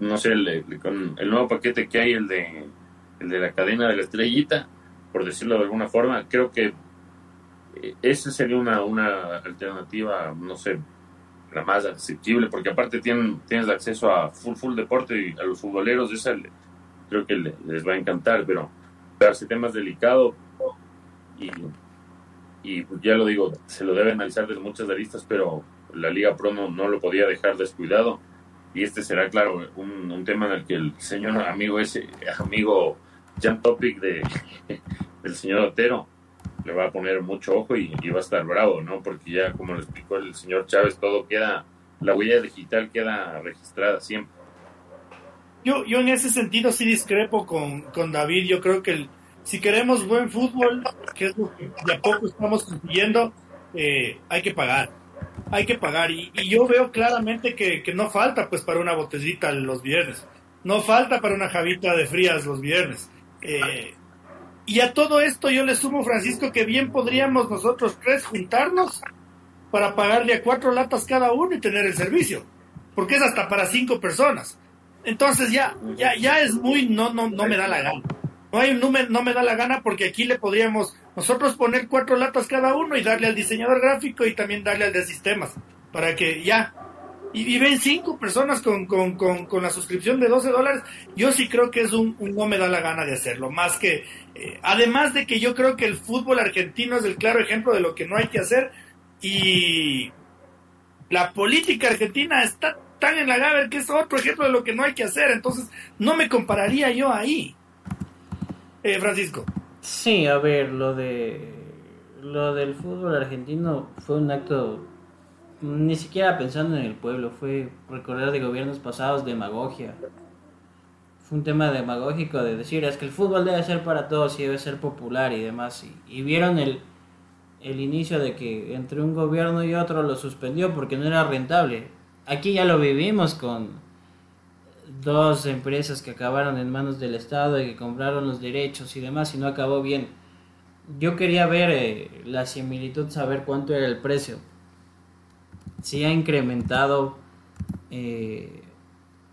no sé, el, con el nuevo paquete que hay, el de, el de la cadena de la estrellita, por decirlo de alguna forma, creo que eh, esa sería una, una alternativa, no sé, la más accesible, porque aparte tienen, tienes acceso a full full deporte y a los futboleros, esa creo que les va a encantar, pero darse temas delicados y, y pues ya lo digo, se lo debe analizar desde muchas aristas, pero la Liga Pro no, no lo podía dejar descuidado y este será, claro, un, tema en el que el señor amigo ese, amigo Jan Topic de, [laughs] del señor Otero, le va a poner mucho ojo y, va a estar bravo, ¿no? Porque ya, como lo explicó el señor Chávez, todo queda, la huella digital queda registrada siempre. Yo, yo en ese sentido sí discrepo con, con David. Yo creo que el, si queremos buen fútbol, que es lo que de a poco estamos consiguiendo, eh, hay que pagar. Hay que pagar. Y, y yo veo claramente que, no falta pues para una botellita los viernes. No falta para una javita de frías los viernes. Eh, y a todo esto yo le sumo, Francisco, que bien podríamos nosotros tres juntarnos para pagarle a cuatro latas cada uno y tener el servicio. Porque es hasta para cinco personas. Entonces ya, ya, ya es muy, no, no, no me da la gana. No hay un número, no me da la gana porque aquí le podríamos nosotros poner cuatro latas cada uno y darle al diseñador gráfico y también darle al de sistemas. Para que ya, y, ven cinco personas con, con, con, la suscripción de 12 dólares, yo sí creo que es un, no me da la gana de hacerlo, más que, eh, además de que yo creo que el fútbol argentino es el claro ejemplo de lo que no hay que hacer y la política argentina está tan en la gana que es otro ejemplo de lo que no hay que hacer, entonces no me compararía yo ahí. Eh, Francisco. Sí, a ver, lo de lo del fútbol argentino fue un acto ni siquiera pensando en el pueblo, fue recordar de gobiernos pasados demagogia. Fue un tema demagógico de decir, es que el fútbol debe ser para todos y debe ser popular y demás. Y, vieron el, el inicio de que entre un gobierno y otro lo suspendió porque no era rentable. Aquí ya lo vivimos con dos empresas que acabaron en manos del Estado y que compraron los derechos y demás y no acabó bien. Yo quería ver eh, la similitud, saber cuánto era el precio sí ha incrementado. Eh,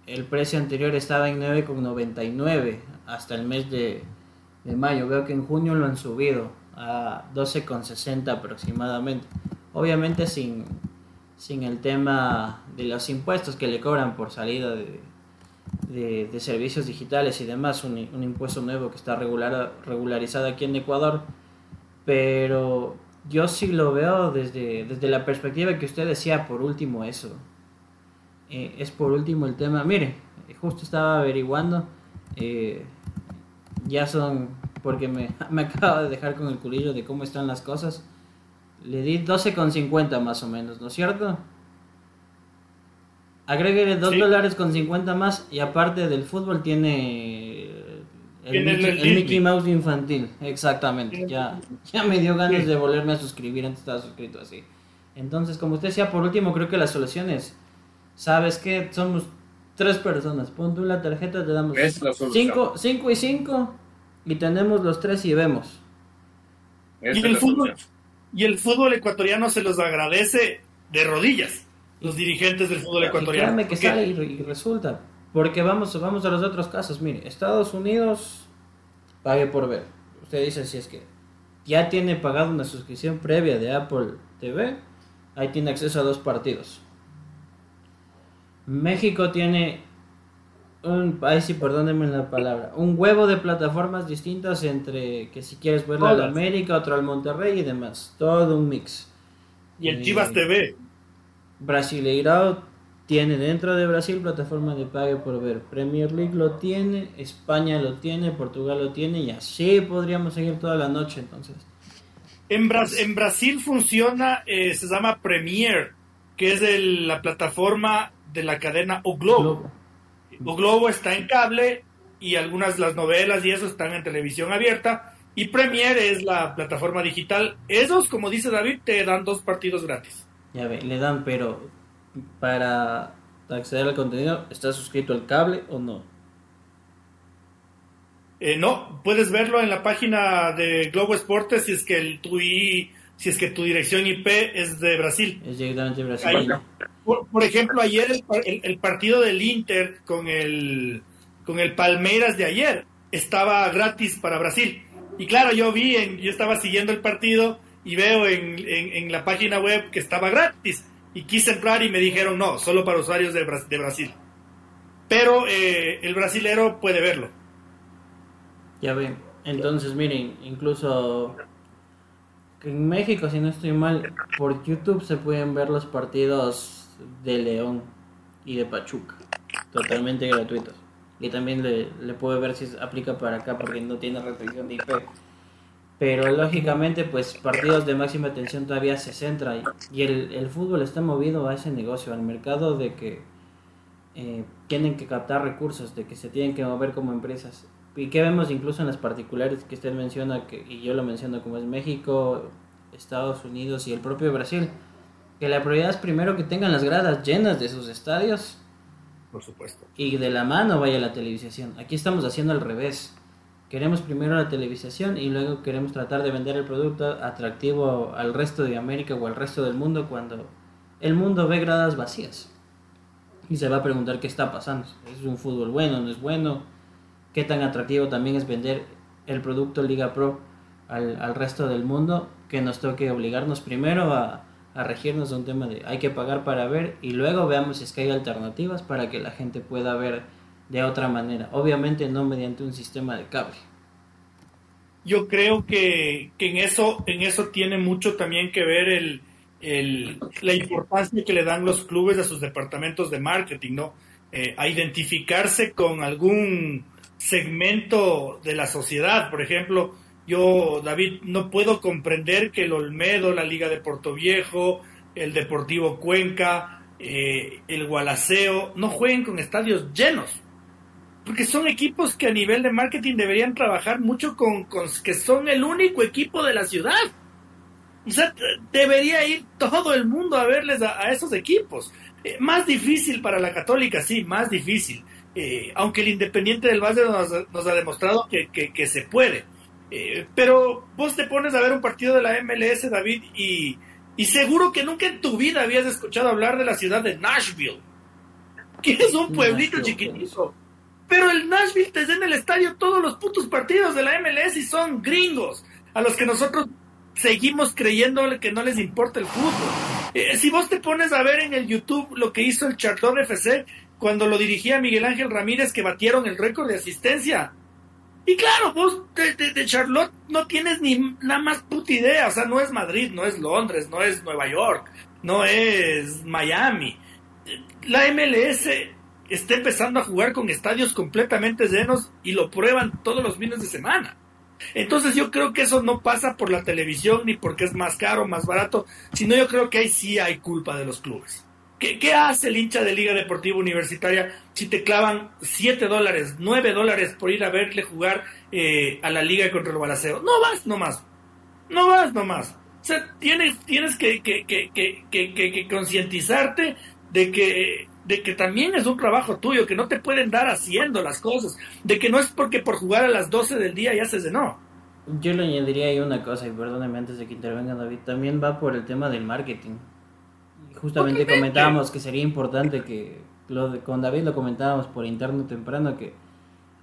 el precio anterior estaba en 9,99 hasta el mes de, mayo. Veo que en junio lo han subido a 12,60 aproximadamente. Obviamente sin, sin el tema de los impuestos que le cobran por salida de, de, servicios digitales y demás, un, un, impuesto nuevo que está regular, regularizado aquí en Ecuador. Pero yo sí lo veo desde, desde la perspectiva que usted decía, por último eso. Eh, es por último el tema. Mire, justo estaba averiguando. Eh, ya son, porque me, [laughs] me acaba de dejar con el culillo de cómo están las cosas. Le di 12,50 más o menos, ¿no es cierto? Agréguele 2 dólares con 50 más y aparte del fútbol tiene el, Mickey, Mouse infantil, exactamente. Ya, ya me dio ganas de volverme a suscribir, antes estaba suscrito así. Entonces, como usted decía, por último, creo que la solución es, ¿sabes qué? Somos tres personas, pon tú la tarjeta, te damos 5 cinco, y 5 y tenemos los tres y vemos. Y el, fútbol, y el fútbol ecuatoriano se los agradece de rodillas, los dirigentes del fútbol ecuatoriano. Y que sale y resulta. Porque vamos, vamos a los otros casos. Mire, Estados Unidos pague por ver. Usted dice si es que ya tiene pagado una suscripción previa de Apple TV, ahí tiene acceso a dos partidos. México tiene un, ay sí, perdónenme la palabra, un huevo de plataformas distintas entre que si quieres verlo al América, otro al Monterrey y demás, todo un mix. Y el Chivas TV. Brasileirao tiene dentro de Brasil plataforma de pague por ver. Premier League lo tiene, España lo tiene, Portugal lo tiene y así podríamos seguir toda la noche entonces. En, en Brasil funciona, eh, se llama Premier, que es la plataforma de la cadena O Globo. O Globo está en cable y algunas las novelas y eso están en televisión abierta. Y Premier es la plataforma digital. Esos, como dice David, te dan dos partidos gratis. Ya ve, le dan, pero para acceder al contenido, ¿estás suscrito al cable o no? Eh, no, puedes verlo en la página de Globo Esportes si es que el tu si es que tu dirección IP es de Brasil. Es directamente Brasil. por, ejemplo, ayer el, partido del Inter con el, con el Palmeiras de ayer estaba gratis para Brasil. Y claro, yo vi, en, yo estaba siguiendo el partido y veo en, en, la página web que estaba gratis. Y quise entrar y me dijeron no, solo para usuarios de, de Brasil. Pero eh, el brasilero puede verlo. Ya ven. Entonces, miren, incluso en México, si no estoy mal, por YouTube se pueden ver los partidos de León y de Pachuca, totalmente gratuitos. Y también le, le puedo ver si aplica para acá porque no tiene restricción de IP. Pero lógicamente, pues partidos de máxima tensión todavía se centra y, el, el, fútbol está movido a ese negocio, al mercado de que eh, tienen que captar recursos, de que se tienen que mover como empresas y que vemos incluso en las particulares que usted menciona, que, y yo lo menciono como es México, Estados Unidos y el propio Brasil, que la prioridad es primero que tengan las gradas llenas de sus estadios. Por supuesto. Y de la mano vaya la televisación. Aquí estamos haciendo al revés. Queremos primero la televisación y luego queremos tratar de vender el producto atractivo al resto de América o al resto del mundo cuando el mundo ve gradas vacías. Y se va a preguntar qué está pasando. ¿Es un fútbol bueno? ¿No es bueno? qué tan atractivo también es vender el producto Liga Pro al, resto del mundo, que nos toque obligarnos primero a, a regirnos de un tema de hay que pagar para ver y luego veamos si es que hay alternativas para que la gente pueda ver de otra manera, obviamente no mediante un sistema de cable. Yo creo que, en eso en eso tiene mucho también que ver el, el, la importancia que le dan los clubes a sus departamentos de marketing, ¿no? Eh, a identificarse con algún segmento de la sociedad. Por ejemplo, yo, David, no puedo comprender que el Olmedo, la Liga de Puerto Viejo, el Deportivo Cuenca, eh, el Gualaceo, no jueguen con estadios llenos. Porque son equipos que a nivel de marketing deberían trabajar mucho con, que son el único equipo de la ciudad. O sea, debería ir todo el mundo a verles a, esos equipos. Eh, más difícil para la católica, sí, más difícil. Eh, aunque el Independiente del Valle nos, ha demostrado que, se puede. Eh, pero vos te pones a ver un partido de la MLS, David, y, seguro que nunca en tu vida habías escuchado hablar de la ciudad de Nashville, que es un pueblito chiquitito. Pero el Nashville te en el estadio todos los putos partidos de la MLS y son gringos, a los que nosotros seguimos creyendo que no les importa el fútbol. Eh, si vos te pones a ver en el YouTube lo que hizo el Charlotte FC, cuando lo dirigía Miguel Ángel Ramírez que batieron el récord de asistencia. Y claro, vos de, Charlotte no tienes ni la más puta idea, o sea, no es Madrid, no es Londres, no es Nueva York, no es Miami. La MLS está empezando a jugar con estadios completamente llenos y lo prueban todos los fines de semana. Entonces yo creo que eso no pasa por la televisión ni porque es más caro, más barato, sino yo creo que ahí sí hay culpa de los clubes. ¿Qué, hace el hincha de Liga Deportiva Universitaria si te clavan 7 dólares, 9 dólares por ir a verle jugar eh, a la liga contra el balaceo? No vas nomás. No vas nomás. O sea, tienes, tienes que, que, que, que concientizarte de que, de que también es un trabajo tuyo, que no te pueden dar haciendo las cosas, de que no es porque por jugar a las 12 del día ya haces de no. Yo le añadiría ahí una cosa, y perdóneme antes de que intervenga David, también va por el tema del marketing justamente comentábamos que sería importante que, lo con David lo comentábamos por interno temprano, que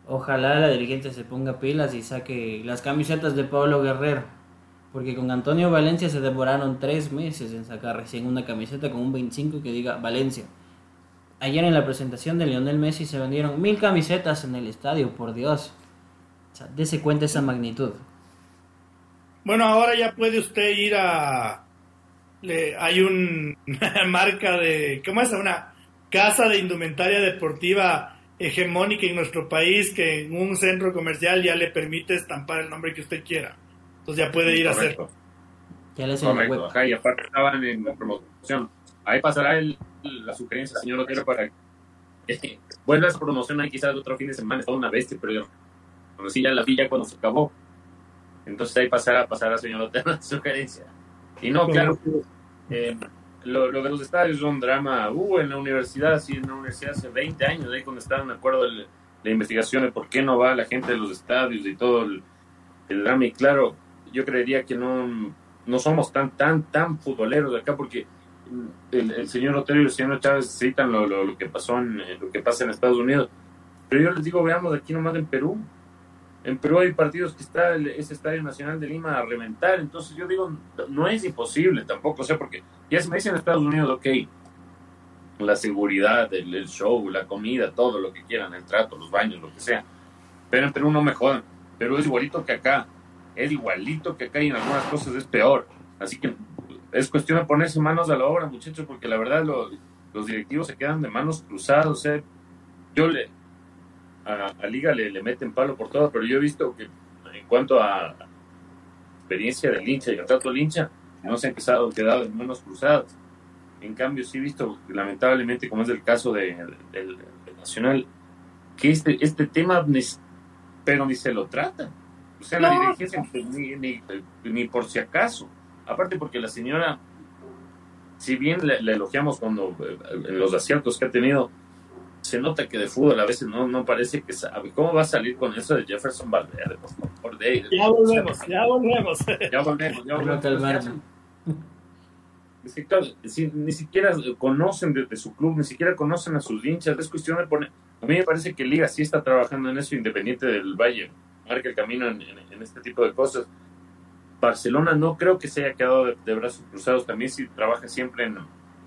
ojalá la dirigencia se ponga pilas y saque las camisetas de Pablo Guerrero. Porque con Antonio Valencia se demoraron tres meses en sacar recién una camiseta con un 25 que diga Valencia. Ayer en la presentación de Lionel Messi se vendieron mil camisetas en el estadio, por Dios. O sea, dese cuenta esa magnitud. Bueno, ahora ya puede usted ir a, hay una [laughs] marca de, ¿cómo es? Una casa de indumentaria deportiva hegemónica en nuestro país que en un centro comercial ya le permite estampar el nombre que usted quiera. Entonces ya puede ir a hacerlo. Ya le Correcto, y aparte estaban en la promoción. Ahí pasará la sugerencia, señor Otero, para que [laughs] vuelva a promocionar quizás otro fin de semana. Es una bestia, pero conocí ya la villa cuando se acabó. Entonces ahí pasará, pasará señor Otero [laughs] la sugerencia. Y no, claro, eh, lo, de los estadios es un drama. Hubo en la universidad, sí, en la universidad hace 20 años, ahí cuando estaban de acuerdo el, la investigación de por qué no va la gente de los estadios y todo el, drama. Y claro, yo creería que no, no somos tan, tan, tan futboleros de acá porque el, señor Otero y el señor Chávez citan lo, lo, que pasó en lo que pasa en Estados Unidos. Pero yo les digo, veamos aquí nomás en Perú. En Perú hay partidos que está ese Estadio Nacional de Lima a reventar. Entonces yo digo, no es imposible tampoco. O sea, porque ya se me dice en Estados Unidos, ok, la seguridad, el, show, la comida, todo lo que quieran, el trato, los baños, lo que sea. Pero en Perú no me jodan. Perú es igualito que acá. Es igualito que acá y en algunas cosas es peor. Así que es cuestión de ponerse manos a la obra, muchachos, porque la verdad los directivos se quedan de manos cruzadas. ¿eh? Yo le, a, Liga le, le, meten palo por todo, pero yo he visto que en cuanto a experiencia del hincha y el trato del hincha, no se han quedado, quedado en manos cruzadas. En cambio, sí he visto, lamentablemente, como es el caso de, del, Nacional, que este, este tema, pero ni se lo trata. O sea, la dirigencia ni, ni por si acaso. Aparte porque la señora, si bien le, elogiamos cuando eh, en los aciertos que ha tenido, se nota que de fútbol a veces no, no parece que sabe. ¿Cómo va a salir con eso de Jefferson Valverde? Por favor, de, ya volvemos, ya volvemos. Ya volvemos, ya volvemos. ni siquiera conocen de, su club, ni siquiera conocen a sus hinchas. Es cuestión de poner. A mí me parece que Liga sí está trabajando en eso, independiente del Valle. Marca el camino en este tipo de cosas Barcelona no creo que se haya quedado de, brazos cruzados, también sí trabaja siempre en,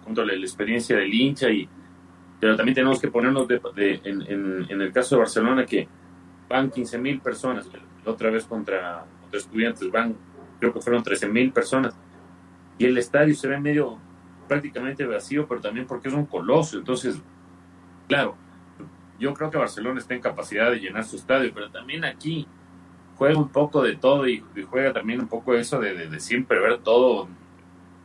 junto a la, experiencia del hincha, y, pero también tenemos que ponernos de, en, el caso de Barcelona que van 15 mil personas, otra vez contra, contra estudiantes van, creo que fueron 13 mil personas, y el estadio se ve medio prácticamente vacío, pero también porque es un coloso, entonces, claro, yo creo que Barcelona está en capacidad de llenar su estadio, pero también aquí juega un poco de todo y, juega también un poco eso de, siempre ver todo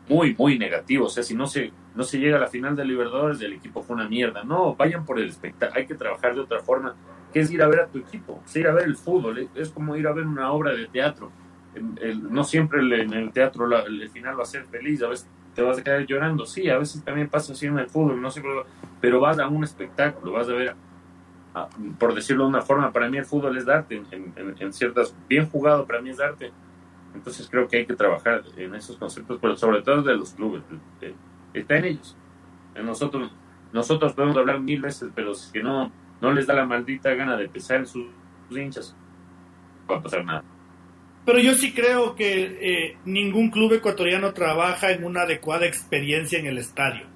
muy, muy negativo. O sea, si no se, no se llega a la final de Libertadores, el equipo fue una mierda. No, vayan por el espectáculo. Hay que trabajar de otra forma, que es ir a ver a tu equipo, es ir a ver el fútbol. Es, como ir a ver una obra de teatro. no siempre en el teatro el final va a ser feliz, a veces te vas a quedar llorando. Sí, a veces también pasa así en el fútbol, no siempre, pero vas a un espectáculo, vas a ver por decirlo de una forma, para mí el fútbol es arte, en, ciertas, bien jugado para mí es arte. Entonces creo que hay que trabajar en esos conceptos, pero sobre todo de los clubes, está en ellos. En nosotros, nosotros podemos hablar mil veces, pero si no, no les da la maldita gana de pesar en sus, hinchas, no va a pasar nada. Pero yo sí creo que eh, ningún club ecuatoriano trabaja en una adecuada experiencia en el estadio.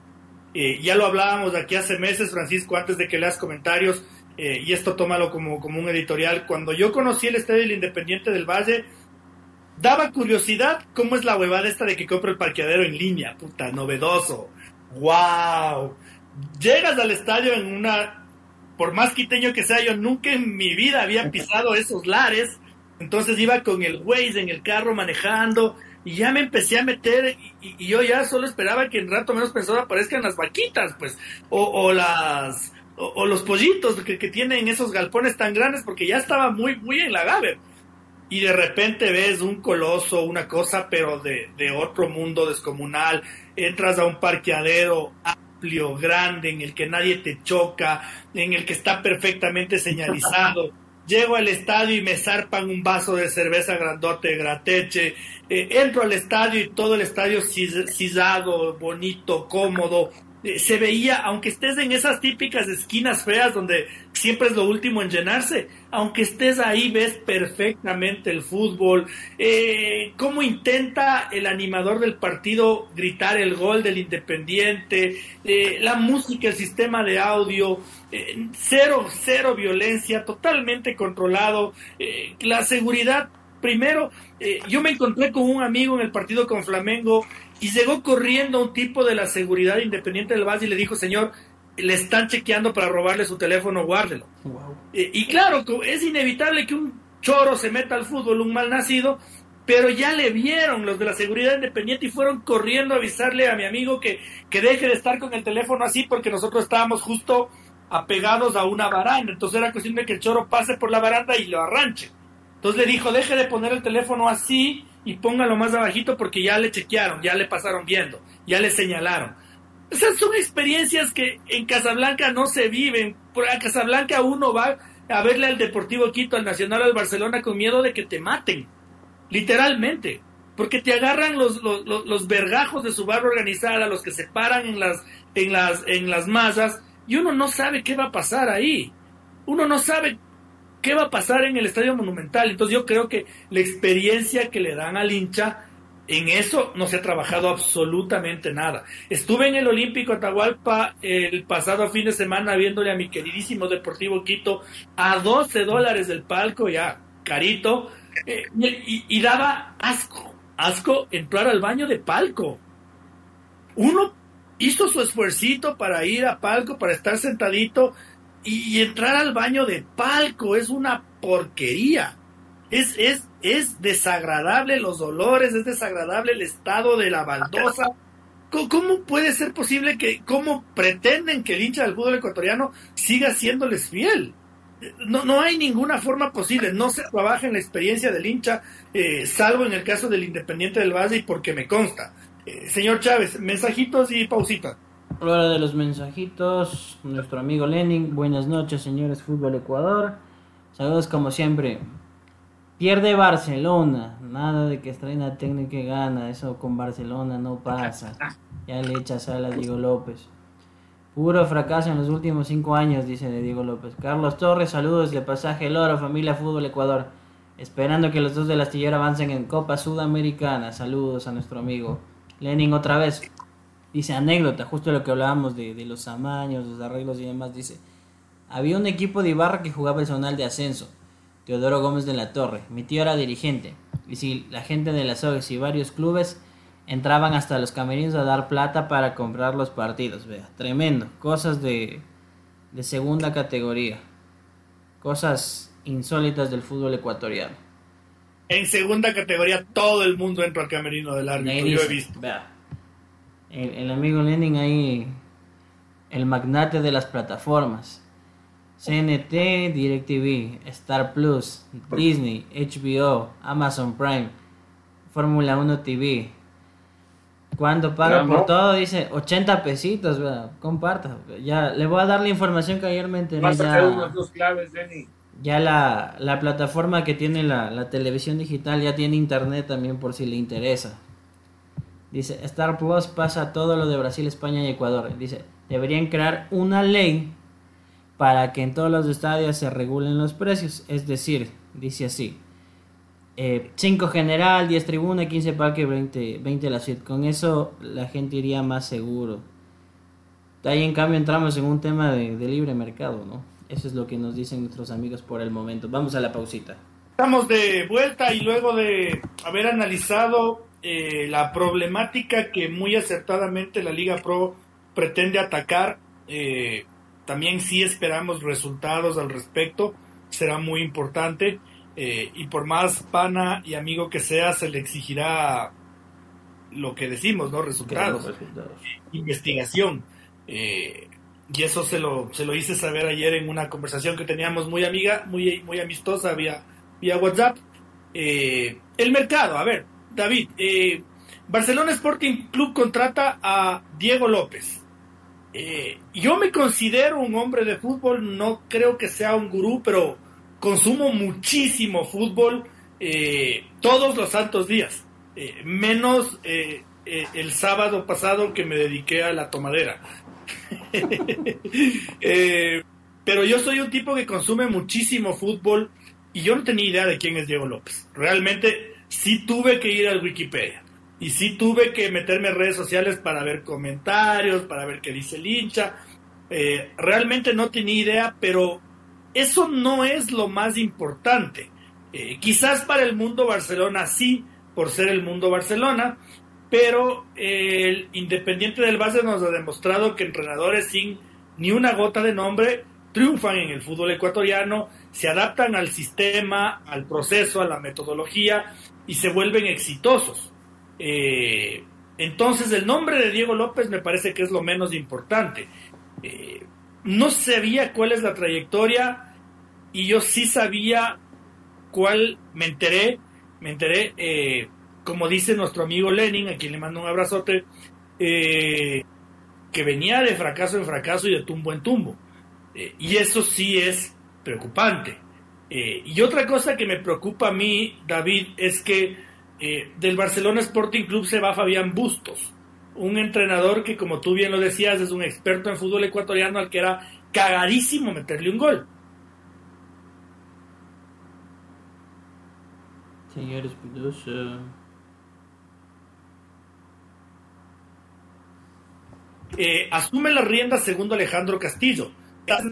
Eh, ya lo hablábamos de aquí hace meses, Francisco, antes de que leas comentarios eh, y esto tómalo como, como un editorial, cuando yo conocí el Estadio del Independiente del Valle, daba curiosidad cómo es la huevada esta de que compro el parqueadero en línea, puta, novedoso, wow. Llegas al estadio en una, por más quiteño que sea, yo nunca en mi vida había pisado esos lares, entonces iba con el Waze en el carro manejando, y ya me empecé a meter y, yo ya solo esperaba que en rato menos pensaba aparezcan las vaquitas, pues, o, o las o, los pollitos que, tienen esos galpones tan grandes porque ya estaba muy, muy en la Gaber. Y de repente ves un coloso, una cosa, pero de, de otro mundo descomunal. Entras a un parqueadero amplio, grande, en el que nadie te choca, en el que está perfectamente señalizado. [laughs] Llego al estadio y me zarpan un vaso de cerveza grandote de grateche. Eh, entro al estadio y todo el estadio cisado, bonito, cómodo, se veía, aunque estés en esas típicas esquinas feas donde siempre es lo último en llenarse, aunque estés ahí ves perfectamente el fútbol, eh, cómo intenta el animador del partido gritar el gol del Independiente, eh, la música, el sistema de audio, cero, cero violencia, totalmente controlado, la seguridad primero, yo me encontré con un amigo en el partido con Flamengo y llegó corriendo un tipo de la seguridad independiente del Valle y le dijo, señor, le están chequeando para robarle su teléfono, guárdelo. Y claro, es inevitable que un choro se meta al fútbol, un mal nacido, pero ya le vieron los de la seguridad independiente y fueron corriendo a avisarle a mi amigo que, que deje de estar con el teléfono así porque nosotros estábamos justo apegados a una baranda. Entonces era cuestión de que el choro pase por la baranda y lo arranche. Entonces le dijo, deje de poner el teléfono así y póngalo más abajito porque ya le chequearon, ya le pasaron viendo, ya le señalaron. Esas son experiencias que en Casablanca no se viven. A Casablanca uno va a verle al Deportivo Quito, al Nacional, al Barcelona con miedo de que te maten. Literalmente. porque te agarran los, los, los, vergajos de su barra organizada, los que se paran en las, en, las, en las masas, y uno no sabe qué va a pasar ahí. Uno no sabe qué va a pasar en el Estadio Monumental. Entonces yo creo que la experiencia que le dan al hincha, en eso no se ha trabajado absolutamente nada. Estuve en el Olímpico Atahualpa el pasado fin de semana viéndole a mi queridísimo Deportivo Quito a 12 dólares del palco, ya carito, eh, y daba asco asco entrar al baño de palco. Uno hizo su esfuercito para ir a palco, para estar sentadito y, entrar al baño de palco. Es una porquería. Es, es, es desagradable los dolores, es desagradable el estado de la baldosa. ¿Cómo puede ser posible que, cómo pretenden que el hincha del fútbol ecuatoriano siga siéndoles fiel? no, no hay ninguna forma posible, no se trabaja en la experiencia del hincha, eh, salvo en el caso del Independiente del Valle y porque me consta. Eh, señor Chávez, mensajitos y pausita. Hora de los mensajitos, nuestro amigo Lenin, buenas noches señores Fútbol Ecuador, saludos como siempre. Pierde Barcelona, nada de que estrena técnica y gana, eso con Barcelona no pasa. Ya le echas a Diego López. Puro fracaso en los últimos cinco años, dice de Diego López. Carlos Torres, saludos de pasaje El Oro, familia Fútbol Ecuador. Esperando que los dos del astillero avancen en Copa Sudamericana. Saludos a nuestro amigo Lenin otra vez. Dice anécdota, justo lo que hablábamos de, de los amaños, los arreglos y demás. Dice, había un equipo de Ibarra que jugaba el zonal de ascenso. Teodoro Gómez de la Torre. Mi tío era dirigente. Y si la gente de las OES y varios clubes entraban hasta los camerinos a dar plata para comprar los partidos, vea, tremendo, cosas de, de segunda categoría, cosas insólitas del fútbol ecuatoriano. En segunda categoría todo el mundo entra al camerino del árbitro, yo he visto. Vea, el, el amigo Lenin ahí, el magnate de las plataformas. CNT, DirecTV, Star Plus, Disney, HBO, Amazon Prime, Fórmula 1 TV, cuando paga por todo, dice 80 pesitos, comparta. Ya le voy a dar la información que ayer me enteré. Ya, claves, ya la, la, plataforma que tiene la, la, televisión digital ya tiene internet también por si le interesa. Dice, Star Plus pasa todo lo de Brasil, España y Ecuador. Dice, deberían crear una ley para que en todos los estadios se regulen los precios. Es decir, dice así, 5 eh, general, 10 tribuna, 15 parque, 20, 20 la suite. Con eso la gente iría más seguro. Ahí en cambio entramos en un tema de, libre mercado, ¿no? Eso es lo que nos dicen nuestros amigos por el momento. Vamos a la pausita. Estamos de vuelta y luego de haber analizado eh, la problemática que muy acertadamente la Liga Pro pretende atacar, eh, también sí esperamos resultados al respecto, será muy importante. Eh, y por más pana y amigo que sea, se le exigirá lo que decimos, ¿no? Resultados. Investigación. Eh, y eso se lo, se lo hice saber ayer en una conversación que teníamos muy amiga, muy, muy amistosa vía, vía WhatsApp. El mercado, a ver, David, Barcelona Sporting Club contrata a Diego López. yo me considero un hombre de fútbol, no creo que sea un gurú, pero consumo muchísimo fútbol eh, todos los santos días, eh, menos eh, el sábado pasado que me dediqué a la tomadera. [laughs] pero yo soy un tipo que consume muchísimo fútbol y yo no tenía idea de quién es Diego López. Realmente sí tuve que ir al Wikipedia y sí tuve que meterme en redes sociales para ver comentarios, para ver qué dice el hincha. realmente no tenía idea, pero eso no es lo más importante. Eh, quizás para el mundo Barcelona sí, por ser el mundo Barcelona, pero el Independiente del Base nos ha demostrado que entrenadores sin ni una gota de nombre triunfan en el fútbol ecuatoriano, se adaptan al sistema, al proceso, a la metodología y se vuelven exitosos. Eh, entonces el nombre de Diego López me parece que es lo menos importante. Eh, no sabía cuál es la trayectoria y yo sí sabía cuál, me enteré, me enteré, eh, como dice nuestro amigo Lenin, a quien le mando un abrazote, que venía de fracaso en fracaso y de tumbo en tumbo. Y eso sí es preocupante. y otra cosa que me preocupa a mí, David, es que eh, del Barcelona Sporting Club se va Fabián Bustos, un entrenador que, como tú bien lo decías, es un experto en fútbol ecuatoriano al que era cagadísimo meterle un gol. Señor Espinosa. Eh, asume la rienda segundo Alejandro Castillo.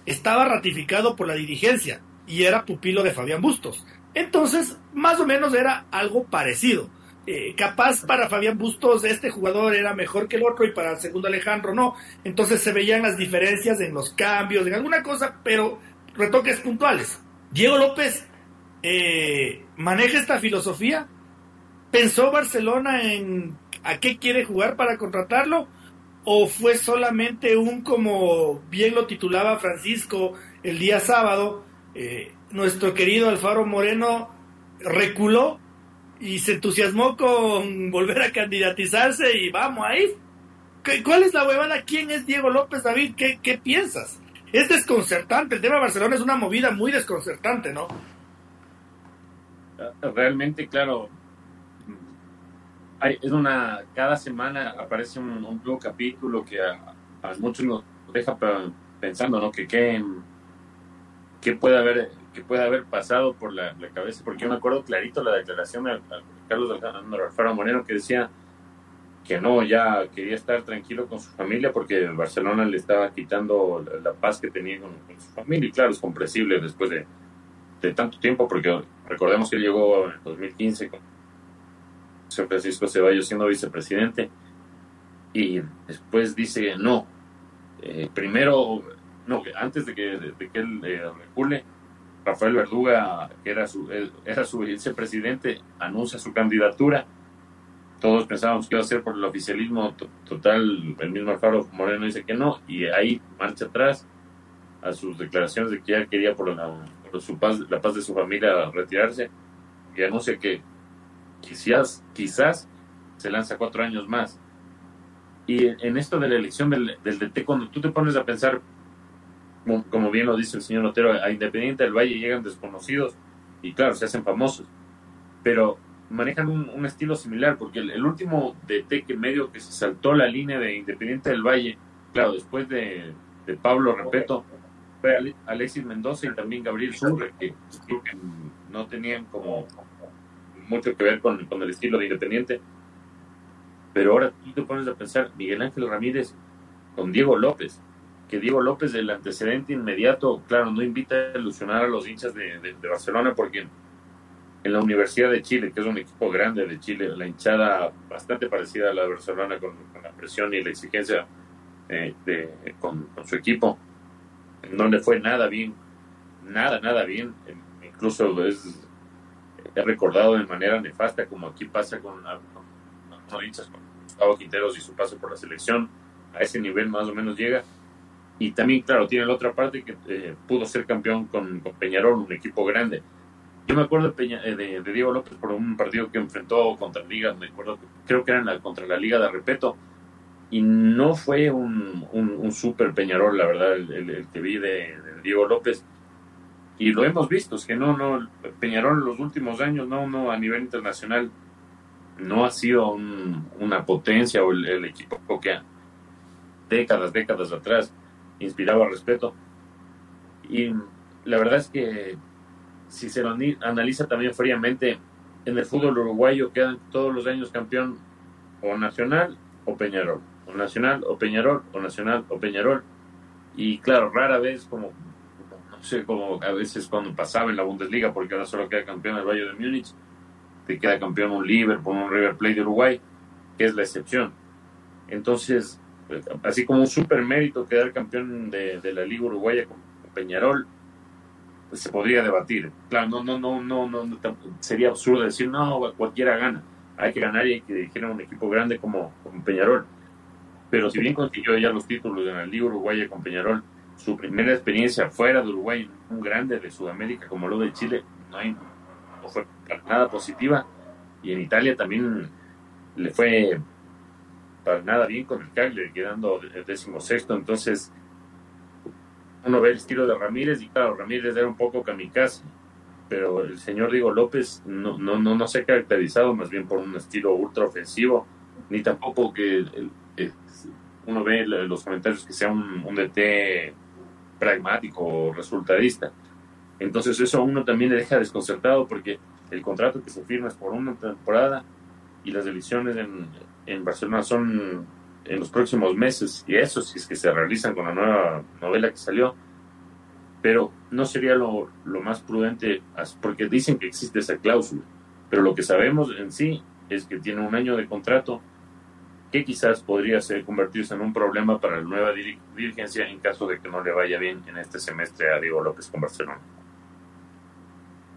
Estaba ratificado por la dirigencia y era pupilo de Fabián Bustos. Entonces, más o menos era algo parecido. Eh, capaz para Fabián Bustos este jugador era mejor que el otro y para el segundo Alejandro no. Entonces se veían las diferencias en los cambios, en alguna cosa, pero retoques puntuales. Diego López eh, maneja esta filosofía. ¿Pensó Barcelona en a qué quiere jugar para contratarlo? ¿O fue solamente un, como bien lo titulaba Francisco el día sábado, eh, nuestro querido Alfaro Moreno reculó y se entusiasmó con volver a candidatizarse y vamos ahí. ¿Cuál es la huevada? ¿Quién es Diego López David? ¿Qué, ¿Qué piensas? Es desconcertante. El tema de Barcelona es una movida muy desconcertante, ¿no? Realmente, claro. Hay, es una. Cada semana aparece un, nuevo capítulo que a, muchos nos deja pensando, ¿no? Que qué, qué puede haber que puede haber pasado por la, cabeza, porque yo me acuerdo clarito la declaración de, Carlos Alfaro Moreno que decía que no, ya quería estar tranquilo con su familia porque Barcelona le estaba quitando la, paz que tenía con, su familia. Y claro, es comprensible después de, tanto tiempo, porque recordemos que él llegó en 2015 con San Francisco Ceballos siendo vicepresidente y después dice no. Eh, primero, no, antes de que, de, que él eh, recule, Rafael Verduga, que era su, era su vicepresidente, anuncia su candidatura. Todos pensábamos que iba a ser por el oficialismo total. El mismo Alfaro Moreno dice que no, y ahí marcha atrás a sus declaraciones de que ya quería por la, su paz, la paz de su familia retirarse, y anuncia que quizás, quizás se lanza cuatro años más. Y en esto de la elección del, DT, cuando tú te pones a pensar como bien lo dice el señor Otero, a Independiente del Valle llegan desconocidos y claro, se hacen famosos, pero manejan un, estilo similar, porque el, último DT que medio que se saltó la línea de Independiente del Valle, claro, después de, Pablo Repeto, fue Alexis Mendoza y también Gabriel Surre, que, no tenían como mucho que ver con, con el estilo de Independiente. Pero ahora tú te pones a pensar, Miguel Ángel Ramírez con Diego López, que Diego López, del antecedente inmediato, claro, no invita a ilusionar a los hinchas de, Barcelona porque en la Universidad de Chile, que es un equipo grande de Chile, la hinchada bastante parecida a la de Barcelona con, la presión y la exigencia eh, de, con, su equipo, no le fue nada bien, nada, nada bien, incluso es, recordado de manera nefasta, como aquí pasa con, los hinchas, con Gustavo Quinteros y su paso por la selección, a ese nivel más o menos llega y también, claro, tiene la otra parte que eh, pudo ser campeón con, Peñarol, un equipo grande. Yo me acuerdo de, eh, de, Diego López por un partido que enfrentó contra Liga, me acuerdo, creo que era la, contra la Liga de Repeto, y no fue un, un, super Peñarol, la verdad, el, que vi de, Diego López. Y lo hemos visto, es que no, no, Peñarol en los últimos años, no, no, a nivel internacional, no ha sido una potencia o el, el equipo que décadas, décadas atrás inspiraba respeto. Y la verdad es que si se lo analiza también fríamente, en el fútbol uruguayo quedan todos los años campeón o Nacional o Peñarol, o Nacional o Peñarol, o Nacional o Peñarol. Y claro, rara vez como, sé, como a veces cuando pasaba en la Bundesliga, porque ahora solo queda campeón el Valle de Múnich, te queda campeón un Liverpool, un River Plate de Uruguay, que es la excepción. Entonces, así como un super mérito quedar campeón de, la Liga Uruguaya con, Peñarol, pues se podría debatir. Claro, no, no, no, no, no, sería absurdo decir, no, cualquiera gana. Hay que ganar y hay que dirigir a un equipo grande como, Peñarol. Pero si bien consiguió ya los títulos de la Liga Uruguaya con Peñarol, su primera experiencia fuera de Uruguay, un grande de Sudamérica como lo de Chile, no, hay, no fue nada positiva. Y en Italia también le fue para nada bien con el Cagliari, quedando el décimo sexto. Entonces, uno ve el estilo de Ramírez y claro, Ramírez era un poco kamikaze. pero el señor Diego López no, no, no, no se ha caracterizado más bien por un estilo ultra ofensivo, ni tampoco que uno ve los comentarios que sea un, un DT pragmático o resultadista. Entonces eso a uno también le deja desconcertado porque el contrato que se firma es por una temporada y las elecciones en, en Barcelona son en los próximos meses y eso si es que se realizan con la nueva novela que salió pero no sería lo, lo, más prudente, porque dicen que existe esa cláusula, pero lo que sabemos en sí es que tiene un año de contrato que quizás podría ser, convertirse en un problema para la nueva dirigencia en caso de que no le vaya bien en este semestre a Diego López con Barcelona.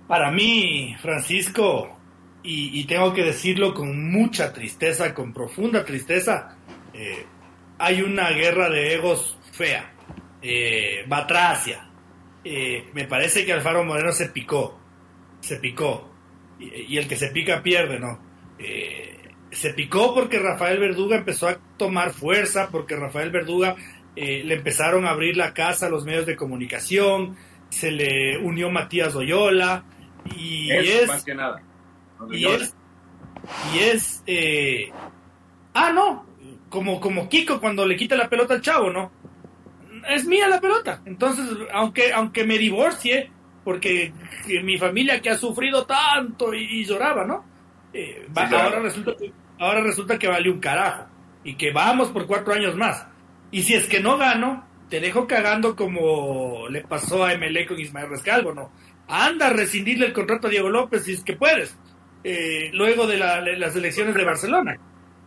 Para mí, Francisco, y, tengo que decirlo con mucha tristeza, con profunda tristeza, eh, hay una guerra de egos fea, eh, batracia, eh, me parece que Alfaro Moreno se picó, se picó, y, el que se pica pierde, ¿no? Eh, se picó porque Rafael Verduga empezó a tomar fuerza, porque Rafael Verduga eh, le empezaron a abrir la casa a los medios de comunicación, se le unió Matías Oyola, y es... Más que nada. Y es... Y es ah, no, como, como Kiko cuando le quita la pelota al chavo, ¿no? es mía la pelota. Entonces, aunque, aunque me divorcie, porque mi familia que ha sufrido tanto y, lloraba, ¿no? Eh, ahora, resulta que, ahora resulta que vale un carajo y que vamos por cuatro años más. Y si es que no gano, te dejo cagando como le pasó a MLE con Ismael Rescalvo, ¿no? Anda a rescindirle el contrato a Diego López si es que puedes, eh, luego de, las elecciones de Barcelona.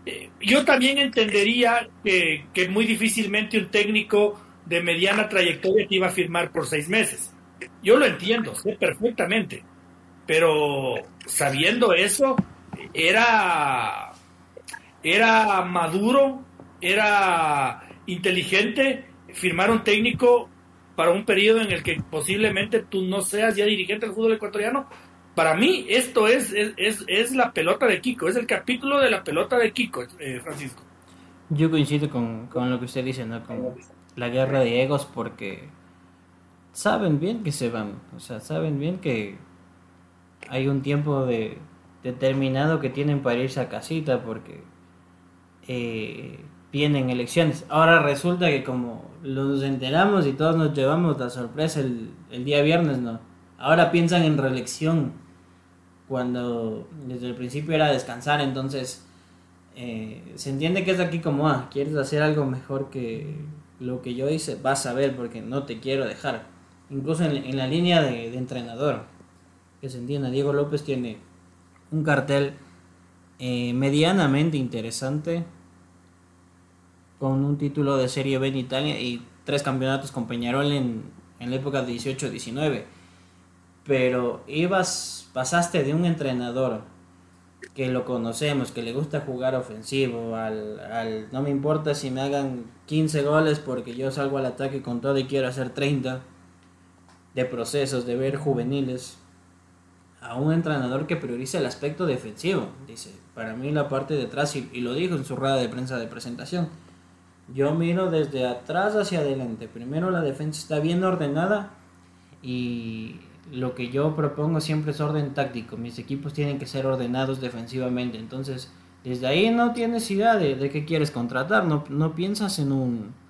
Eh, yo también entendería que, que muy difícilmente un técnico de mediana trayectoria que iba a firmar por seis meses. Yo lo entiendo, sé perfectamente, pero sabiendo eso, era, era maduro, era inteligente firmar un técnico para un periodo en el que posiblemente tú no seas ya dirigente del fútbol ecuatoriano. Para mí esto es, es, es, la pelota de Kiko, es el capítulo de la pelota de Kiko, eh, Francisco. Yo coincido con, con, lo que usted dice, ¿no? Con, la guerra de egos porque saben bien que se van, o sea, saben bien que hay un tiempo de, determinado que tienen para irse a casita porque eh, vienen elecciones. Ahora resulta que como los enteramos y todos nos llevamos la sorpresa el, el día viernes, ¿no? Ahora piensan en reelección cuando desde el principio era descansar, entonces eh, se entiende que es aquí como, ah, quieres hacer algo mejor que lo que yo hice, vas a ver porque no te quiero dejar. Incluso en, la línea de, entrenador, que se entienda, Diego López tiene un cartel eh, medianamente interesante con un título de Serie B en Italia y tres campeonatos con Peñarol en, en la época 18-19. Pero ibas, pasaste de un entrenador que lo conocemos, que le gusta jugar ofensivo, al, al, no me importa si me hagan 15 goles porque yo salgo al ataque con todo y quiero hacer 30 de procesos, de ver juveniles, a un entrenador que prioriza el aspecto defensivo. Dice, para mí la parte de atrás, y, lo dijo en su rueda de prensa de presentación, yo miro desde atrás hacia adelante. Primero la defensa está bien ordenada y lo que yo propongo siempre es orden táctico. Mis equipos tienen que ser ordenados defensivamente. Entonces, desde ahí no tienes idea de, qué quieres contratar. No, no, piensas en un...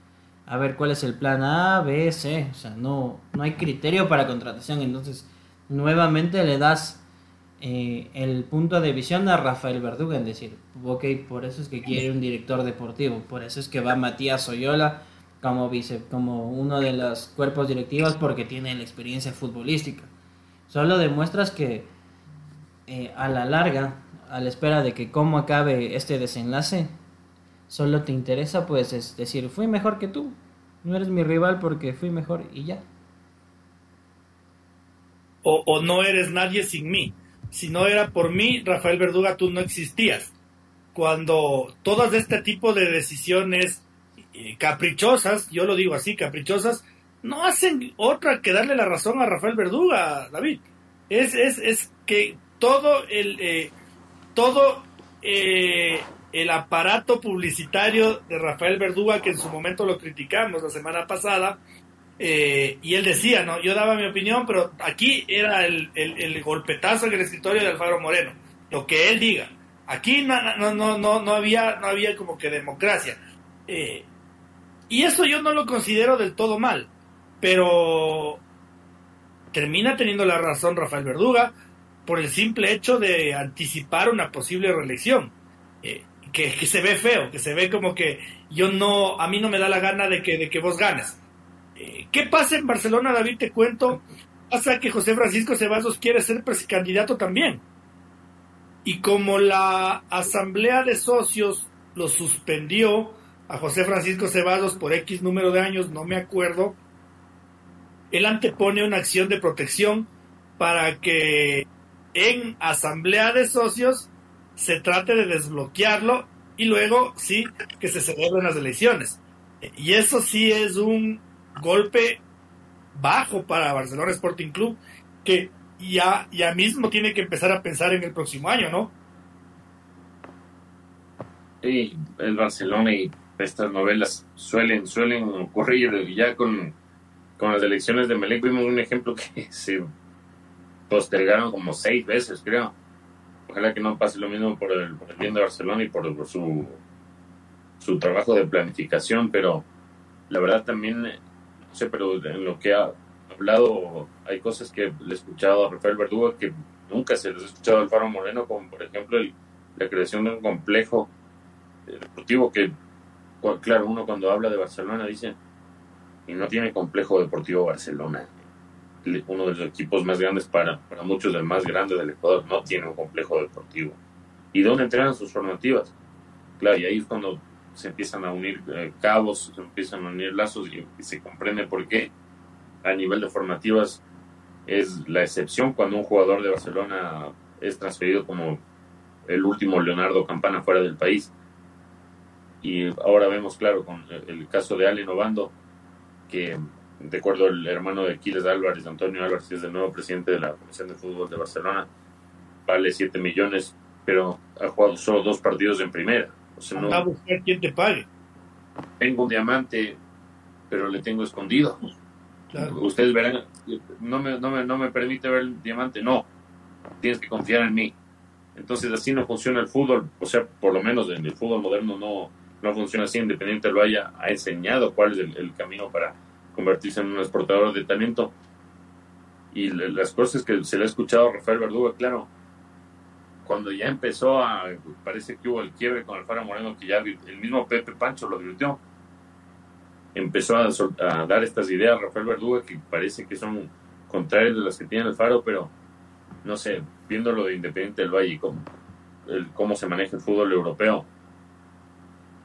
A ver cuál es el plan A, B, C. O sea, no, no hay criterio para contratación. Entonces, nuevamente le das eh, el punto de visión a Rafael Verduga en decir, ok, por eso es que quiere un director deportivo. Por eso es que va Matías Oyola como vice, como uno de los cuerpos directivos porque tiene la experiencia futbolística. Solo demuestras que eh, a la larga, a la espera de que cómo acabe este desenlace, solo te interesa pues es decir, fui mejor que tú, no eres mi rival porque fui mejor y ya. O, no eres nadie sin mí. Si no era por mí, Rafael Verduga, tú no existías. Cuando todas este tipo de decisiones eh, caprichosas, yo lo digo así, caprichosas, no hacen otra que darle la razón a Rafael Verduga, David. Es, es, es que todo el, eh, todo eh, el aparato publicitario de Rafael Verduga, que en su momento lo criticamos la semana pasada, Eh, y él decía, ¿no? Yo daba mi opinión, pero aquí era el, golpetazo en el escritorio de Alfaro Moreno. Lo que él diga. Aquí no, no, no, no, no, había, no había como que democracia. Eh, y eso yo no lo considero del todo mal. Pero termina teniendo la razón Rafael Verduga por el simple hecho de anticipar una posible reelección. Eh, que, se ve feo, que se ve como que yo no, a mí no me da la gana de que, de que vos ganes. ¿Qué pasa en Barcelona, David? Te cuento. Pasa que José Francisco Ceballos quiere ser candidato también. Y como la asamblea de socios lo suspendió a José Francisco Ceballos por X número de años, no me acuerdo, él antepone una acción de protección para que en asamblea de socios se trate de desbloquearlo y luego sí que se celebren las elecciones. Y eso sí es un golpe bajo para Barcelona Sporting Club que ya, ya mismo tiene que empezar a pensar en el próximo año, ¿no? Sí, el Barcelona y estas novelas suelen, suelen ocurrir ya con, con las elecciones de Melec. Vimos un ejemplo que [laughs] se postergaron como seis veces, creo ojalá que no pase lo mismo por el, bien de Barcelona y por, su, su trabajo de planificación, pero la verdad también, no sé, pero en lo que ha hablado, hay cosas que le he escuchado a Rafael Verdugo que nunca se les ha escuchado al Faro Moreno, como por ejemplo la creación de un complejo deportivo que, claro, uno cuando habla de Barcelona dice, y no tiene complejo deportivo Barcelona uno de los equipos más grandes para, para muchos, el más grande del Ecuador, no tiene un complejo deportivo. ¿Y dónde entrenan sus formativas? Claro, y ahí es cuando se empiezan a unir eh, cabos, se empiezan a unir lazos y, se comprende por qué a nivel de formativas es la excepción cuando un jugador de Barcelona es transferido como el último Leonardo Campana fuera del país. Y ahora vemos, claro, con el caso de Ale Novando, que de acuerdo al hermano de Aquiles Álvarez, Antonio Álvarez, es el nuevo presidente de la Comisión de Fútbol de Barcelona, vale 7 millones, pero ha jugado solo dos partidos en primera. O sea, no, a buscar quién te pague. Tengo un diamante, pero le tengo escondido. Ustedes verán, no me, no, me, no me permite ver el diamante, no, tienes que confiar en mí. Entonces así no funciona el fútbol, o sea, por lo menos en el fútbol moderno no, no funciona así, Independiente lo haya ha enseñado cuál es el camino para convertirse en un exportador de talento. Y las cosas que se le ha escuchado a Rafael Verdugo, claro, cuando ya empezó a, parece que hubo el quiebre con Alfaro Moreno, que ya el mismo Pepe Pancho lo advirtió, empezó a, dar estas ideas a Rafael Verdugo que parece que son contrarias de las que tiene Alfaro, pero no sé, viéndolo de Independiente del Valle y cómo, cómo se maneja el fútbol europeo,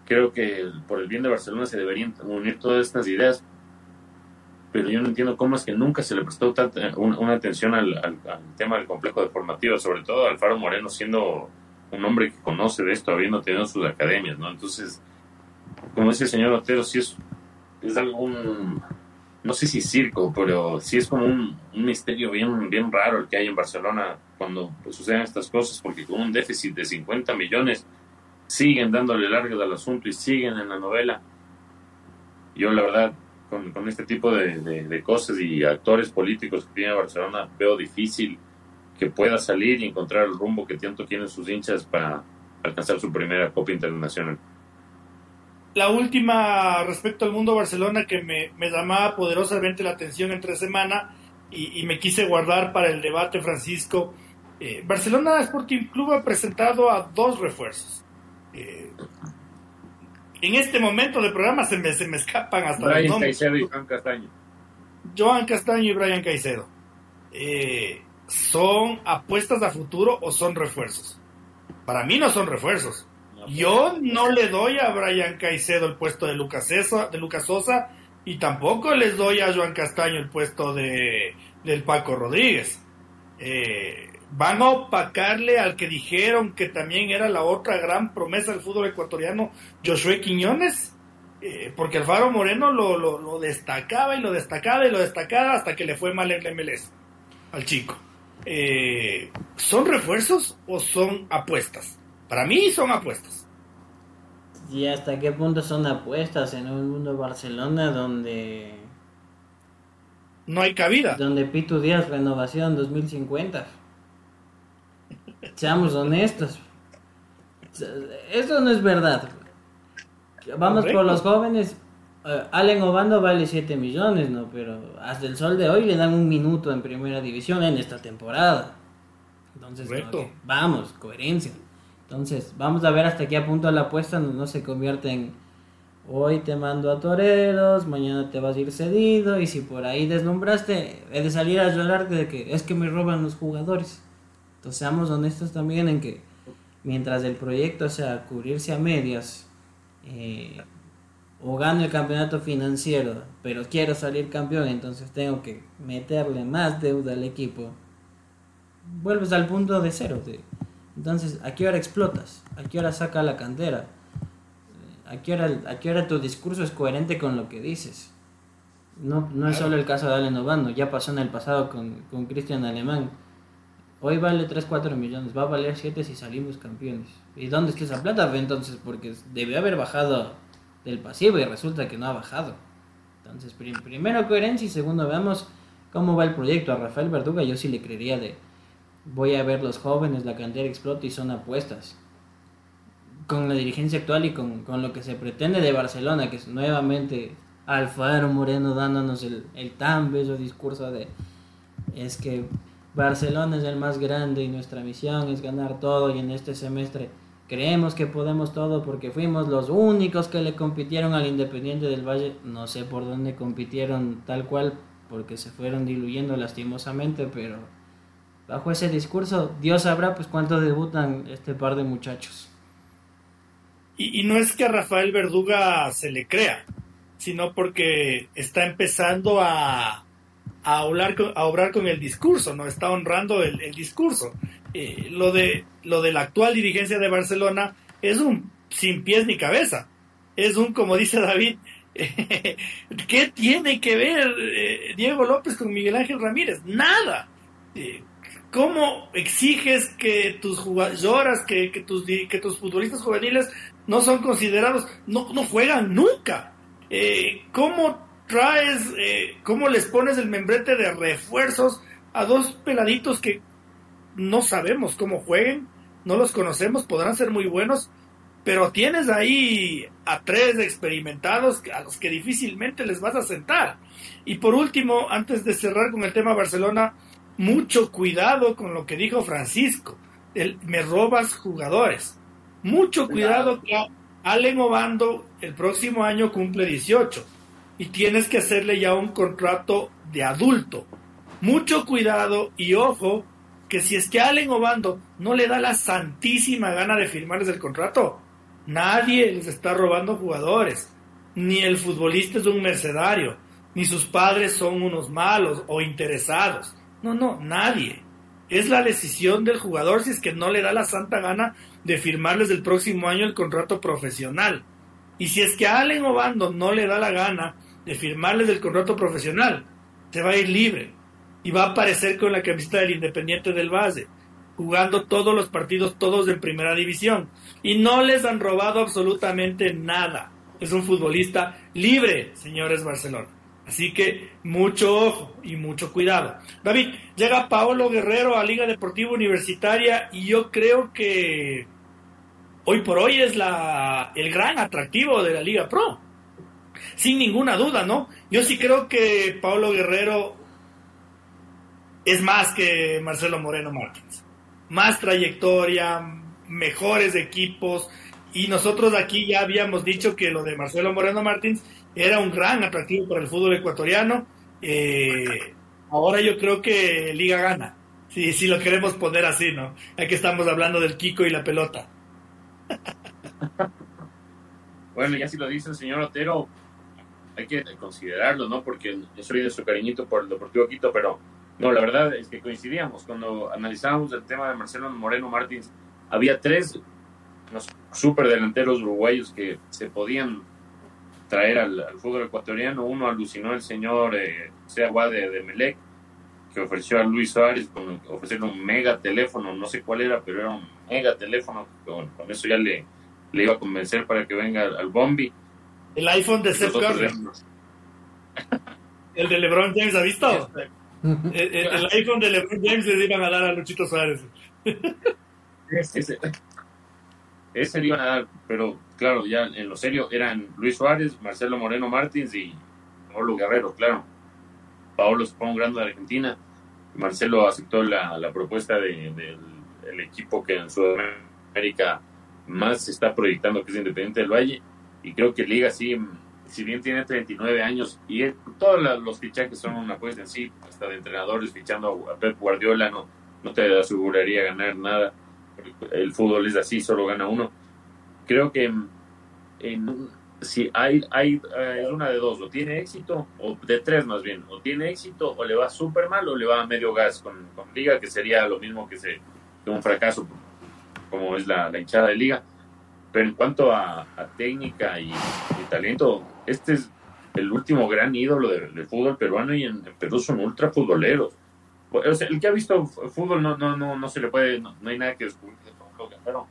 creo que por el bien de Barcelona se deberían unir todas estas ideas pero yo no entiendo cómo es que nunca se le prestó tanta, una, atención al, tema del complejo de formativa, sobre todo Alfaro Moreno siendo un hombre que conoce de esto, habiendo tenido sus academias, ¿no? Entonces, como dice el señor Otero, sí es, es algún, no sé si circo, pero sí es como un, misterio bien, bien raro el que hay en Barcelona cuando pues, suceden estas cosas, porque con un déficit de 50 millones siguen dándole largas al asunto y siguen en la novela. Yo la verdad con, este tipo de, cosas y actores políticos que tiene Barcelona, veo difícil que pueda salir y encontrar el rumbo que tanto quieren sus hinchas para alcanzar su primera Copa Internacional. La última respecto al mundo Barcelona que me, llamaba poderosamente la atención entre semana y, me quise guardar para el debate, Francisco. Eh, Barcelona Sporting Club ha presentado a dos refuerzos. Eh, en este momento del programa se me, se me escapan hasta Brian los nombres. Caicedo y Juan Castaño. Joan Castaño y Brian Caicedo. Eh, ¿Son apuestas a futuro o son refuerzos? Para mí no son refuerzos. Yo no le doy a Brian Caicedo el puesto de Lucas, Sosa, de Lucas Sosa y tampoco les doy a Joan Castaño el puesto de, del Paco Rodríguez. Eh, van a opacarle al que dijeron que también era la otra gran promesa del fútbol ecuatoriano, Josué Quiñones, eh, porque Alfaro Moreno lo, lo, destacaba y lo destacaba y lo destacaba hasta que le fue mal el MLS al chico. Eh, ¿Son refuerzos o son apuestas? Para mí son apuestas. ¿Y hasta qué punto son apuestas en un mundo Barcelona donde no hay cabida. Donde Pitu Díaz, renovación 2050. Seamos honestos. Eso no es verdad. Vamos por los jóvenes. Uh, Allen Obando vale 7 millones, ¿no? Pero hasta el sol de hoy le dan un minuto en primera división en esta temporada. Entonces, vamos, coherencia. Entonces, vamos a ver hasta qué punto la apuesta no, no se convierte en hoy te mando a toreros, mañana te vas a ir cedido y si por ahí deslumbraste, he de salir a llorar de que es que me roban los jugadores. Entonces, seamos honestos también en que mientras el proyecto sea cubrirse a medias, eh, o gano el campeonato financiero, pero quiero salir campeón, entonces tengo que meterle más deuda al equipo, vuelves al punto de cero. entonces, ¿a qué hora explotas? ¿A qué hora saca la cantera? ¿A qué, hora, ¿A qué hora tu discurso es coherente con lo que dices? No, no es solo el caso de Allen Obando, ya pasó en el pasado con, con Cristian Alemán. Hoy vale 3, 4 millones, va a valer 7 si salimos campeones. ¿Y dónde está esa plata? Entonces, porque debe haber bajado del pasivo y resulta que no ha bajado. Entonces, primero coherencia y segundo veamos cómo va el proyecto. A Rafael Verduga yo sí le creería de voy a ver los jóvenes, la cantera explota y son apuestas. Con la dirigencia actual y con, lo que se pretende de Barcelona, que es nuevamente Alfaro Moreno dándonos el, el tan bello discurso de es que Barcelona es el más grande y nuestra misión es ganar todo y en este semestre creemos que podemos todo porque fuimos los únicos que le compitieron al Independiente del Valle. No sé por dónde compitieron tal cual porque se fueron diluyendo lastimosamente, pero bajo ese discurso Dios sabrá pues cuánto debutan este par de muchachos. Y, y no es que a Rafael Verduga se le crea, sino porque está empezando a a, hablar a obrar con el discurso, no está honrando el, discurso. Eh, lo, de, lo de la actual dirigencia de Barcelona es un sin pies ni cabeza. Es un, como dice David, [laughs] ¿qué tiene que ver eh, Diego López con Miguel Ángel Ramírez? Nada. Eh, ¿Cómo exiges que tus jugadoras, que, que, tus, que tus futbolistas juveniles no son considerados, no, no juegan nunca? ¿Cómo traes, eh, cómo les pones el membrete de refuerzos a dos peladitos que no sabemos cómo jueguen, no los conocemos, podrán ser muy buenos, pero tienes ahí a tres experimentados a los que difícilmente les vas a sentar. Y por último, antes de cerrar con el tema Barcelona, mucho cuidado con lo que dijo Francisco, el, me robas jugadores. Mucho cuidado, que Allen Obando el próximo año cumple 18 y tienes que hacerle ya un contrato de adulto. Mucho cuidado y ojo que si es que Allen Obando no le da la santísima gana de firmarles el contrato, nadie les está robando jugadores. Ni el futbolista es un mercenario, ni sus padres son unos malos o interesados. No, no, nadie. Es la decisión del jugador si es que no le da la santa gana de firmarles el próximo año el contrato profesional. Y si es que a Allen Obando no le da la gana de firmarles el contrato profesional, se va a ir libre y va a aparecer con la camiseta del Independiente del Base, jugando todos los partidos, todos en primera división. Y no les han robado absolutamente nada. Es un futbolista libre, señores Barcelona. Así que mucho ojo y mucho cuidado. David, llega Paolo Guerrero a Liga Deportiva Universitaria y yo creo que hoy por hoy es la, el gran atractivo de la Liga Pro sin ninguna duda, ¿no? Yo sí creo que Pablo Guerrero es más que Marcelo Moreno Martins. Más trayectoria, mejores equipos. Y nosotros aquí ya habíamos dicho que lo de Marcelo Moreno Martins era un gran atractivo para el fútbol ecuatoriano. Eh, ahora yo creo que Liga gana. Si, si lo queremos poner así, ¿no? Aquí estamos hablando del Kiko y la pelota. [laughs] Bueno, ya si lo dice el señor Otero, hay que considerarlo, ¿no? Porque soy de su cariñito por el Deportivo Quito, pero no, la verdad es que coincidíamos. Cuando analizábamos el tema de Marcelo Moreno Martins, había tres los super delanteros uruguayos que se podían traer al, fútbol ecuatoriano. Uno alucinó el señor eh, Sea de, de Melec, que ofreció a Luis Suárez con ofrecerle un mega teléfono, no sé cuál era, pero era un mega teléfono. Con, eso ya le, le iba a convencer para que venga al Bombi el iPhone de Seth Curry. el de LeBron James, ¿ha visto? el, iPhone de LeBron James le iban a dar a Luchito Suárez. ese, ese le iban a dar, pero claro, ya en lo serio eran Luis Suárez, Marcelo Moreno Martins y Paolo Guerrero, claro. Paolo se fue un grande de Argentina. Marcelo aceptó la, la propuesta del de, equipo que en Sudamérica más se está proyectando, que es Independiente del Valle. Y creo que Liga sí si bien tiene 39 años y todos los fichajes son una apuesta en sí, hasta de entrenadores fichando a Pep Guardiola, no, no te aseguraría ganar nada. El fútbol es así, solo gana uno. Creo que en, si hay, hay eh, es una de dos, o tiene éxito, o de tres más bien, o tiene éxito, o le va súper mal, o le va a medio gas con, Liga, que sería lo mismo que, un fracaso, como es la hinchada de Liga. Pero en cuanto a, técnica y, talento, este es el último gran ídolo del, fútbol peruano y en, Perú son ultra futboleros. O sea, el que ha visto fútbol no, no, no, no se le puede, no, hay nada que descubrir pero,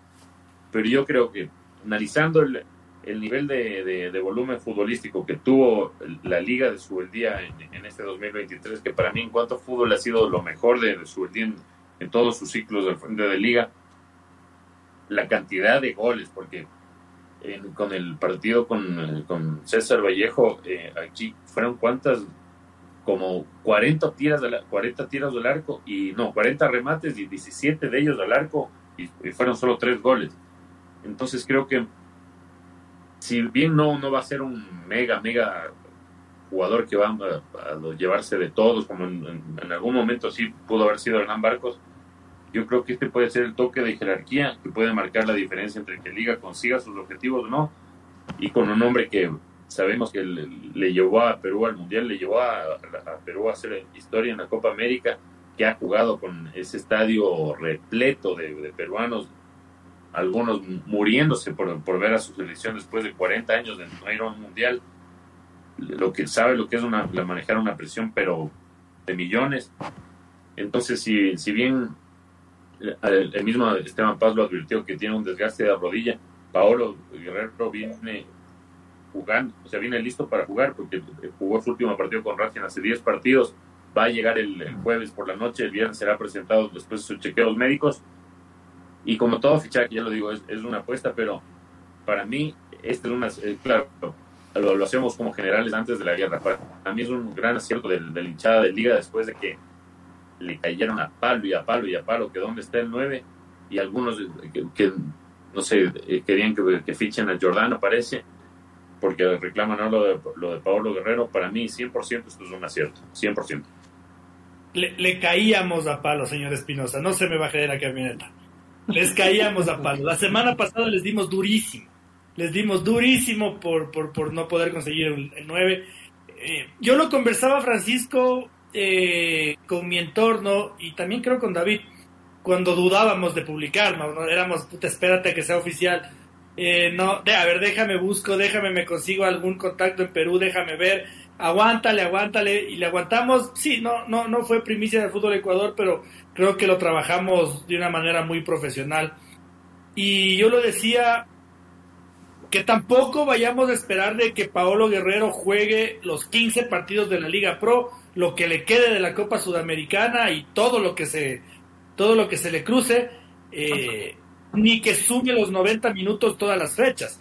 pero yo creo que analizando el, el nivel de, de, volumen futbolístico que tuvo la Liga de Subeldía en, en, este 2023, que para mí en cuanto a fútbol ha sido lo mejor de, de en, en, todos sus ciclos del frente de Liga, la cantidad de goles, porque con el partido con, César Vallejo, eh, aquí fueron cuántas, como 40 tiras, de 40 tiras del arco, y no, 40 remates y 17 de ellos al arco, y, fueron solo 3 goles. Entonces creo que, si bien no, no va a ser un mega, mega jugador que va a, llevarse de todos, como en, algún momento sí pudo haber sido Hernán Barcos, yo creo que este puede ser el toque de jerarquía que puede marcar la diferencia entre que Liga consiga sus objetivos o no, y con un hombre que sabemos que le, llevó a Perú al Mundial, le llevó a, Perú a hacer historia en la Copa América, que ha jugado con ese estadio repleto de, peruanos, algunos muriéndose por, por, ver a su selección después de 40 años de no ir a un Mundial, lo que sabe lo que es una, manejar una presión, pero de millones. Entonces, si, si bien el, mismo Esteban Paz lo advirtió que tiene un desgaste de la rodilla. Paolo Guerrero viene jugando, o sea, viene listo para jugar porque jugó su último partido con Racing hace 10 partidos. Va a llegar el, jueves por la noche, el viernes será presentado después de sus chequeos médicos. Y como todo fichaje, ya lo digo, es, una apuesta, pero para mí, este es una, eh, claro, lo, hacemos como generales antes de la guerra. Para mí es un gran acierto del, del hinchada de liga después de que le cayeron a palo y a palo y a palo que dónde está el 9 y algunos que, no sé, eh, querían que, fichen a Jordano parece, porque reclaman lo de, lo de Paolo Guerrero. Para mí, 100% esto es un acierto, 100%. Le, le caíamos a palo, señor Espinosa, no se me va a la camioneta. Les caíamos a palo. La semana pasada les dimos durísimo. Les dimos durísimo por, por, por no poder conseguir el, 9. Eh, yo lo conversaba, Francisco, eh, con mi entorno y también creo con David, cuando dudábamos de publicar, éramos, puta, espérate que sea oficial. Eh, no, de, a ver, déjame busco, déjame, me consigo algún contacto en Perú, déjame ver, aguántale, aguántale, y le aguantamos, sí, no, no, no fue primicia del fútbol Ecuador, pero creo que lo trabajamos de una manera muy profesional. Y yo lo decía, que tampoco vayamos a esperar de que Paolo Guerrero juegue los 15 partidos de la Liga Pro, lo que le quede de la Copa Sudamericana y todo lo que se, todo lo que se le cruce, eh, ni que sume los 90 minutos todas las fechas.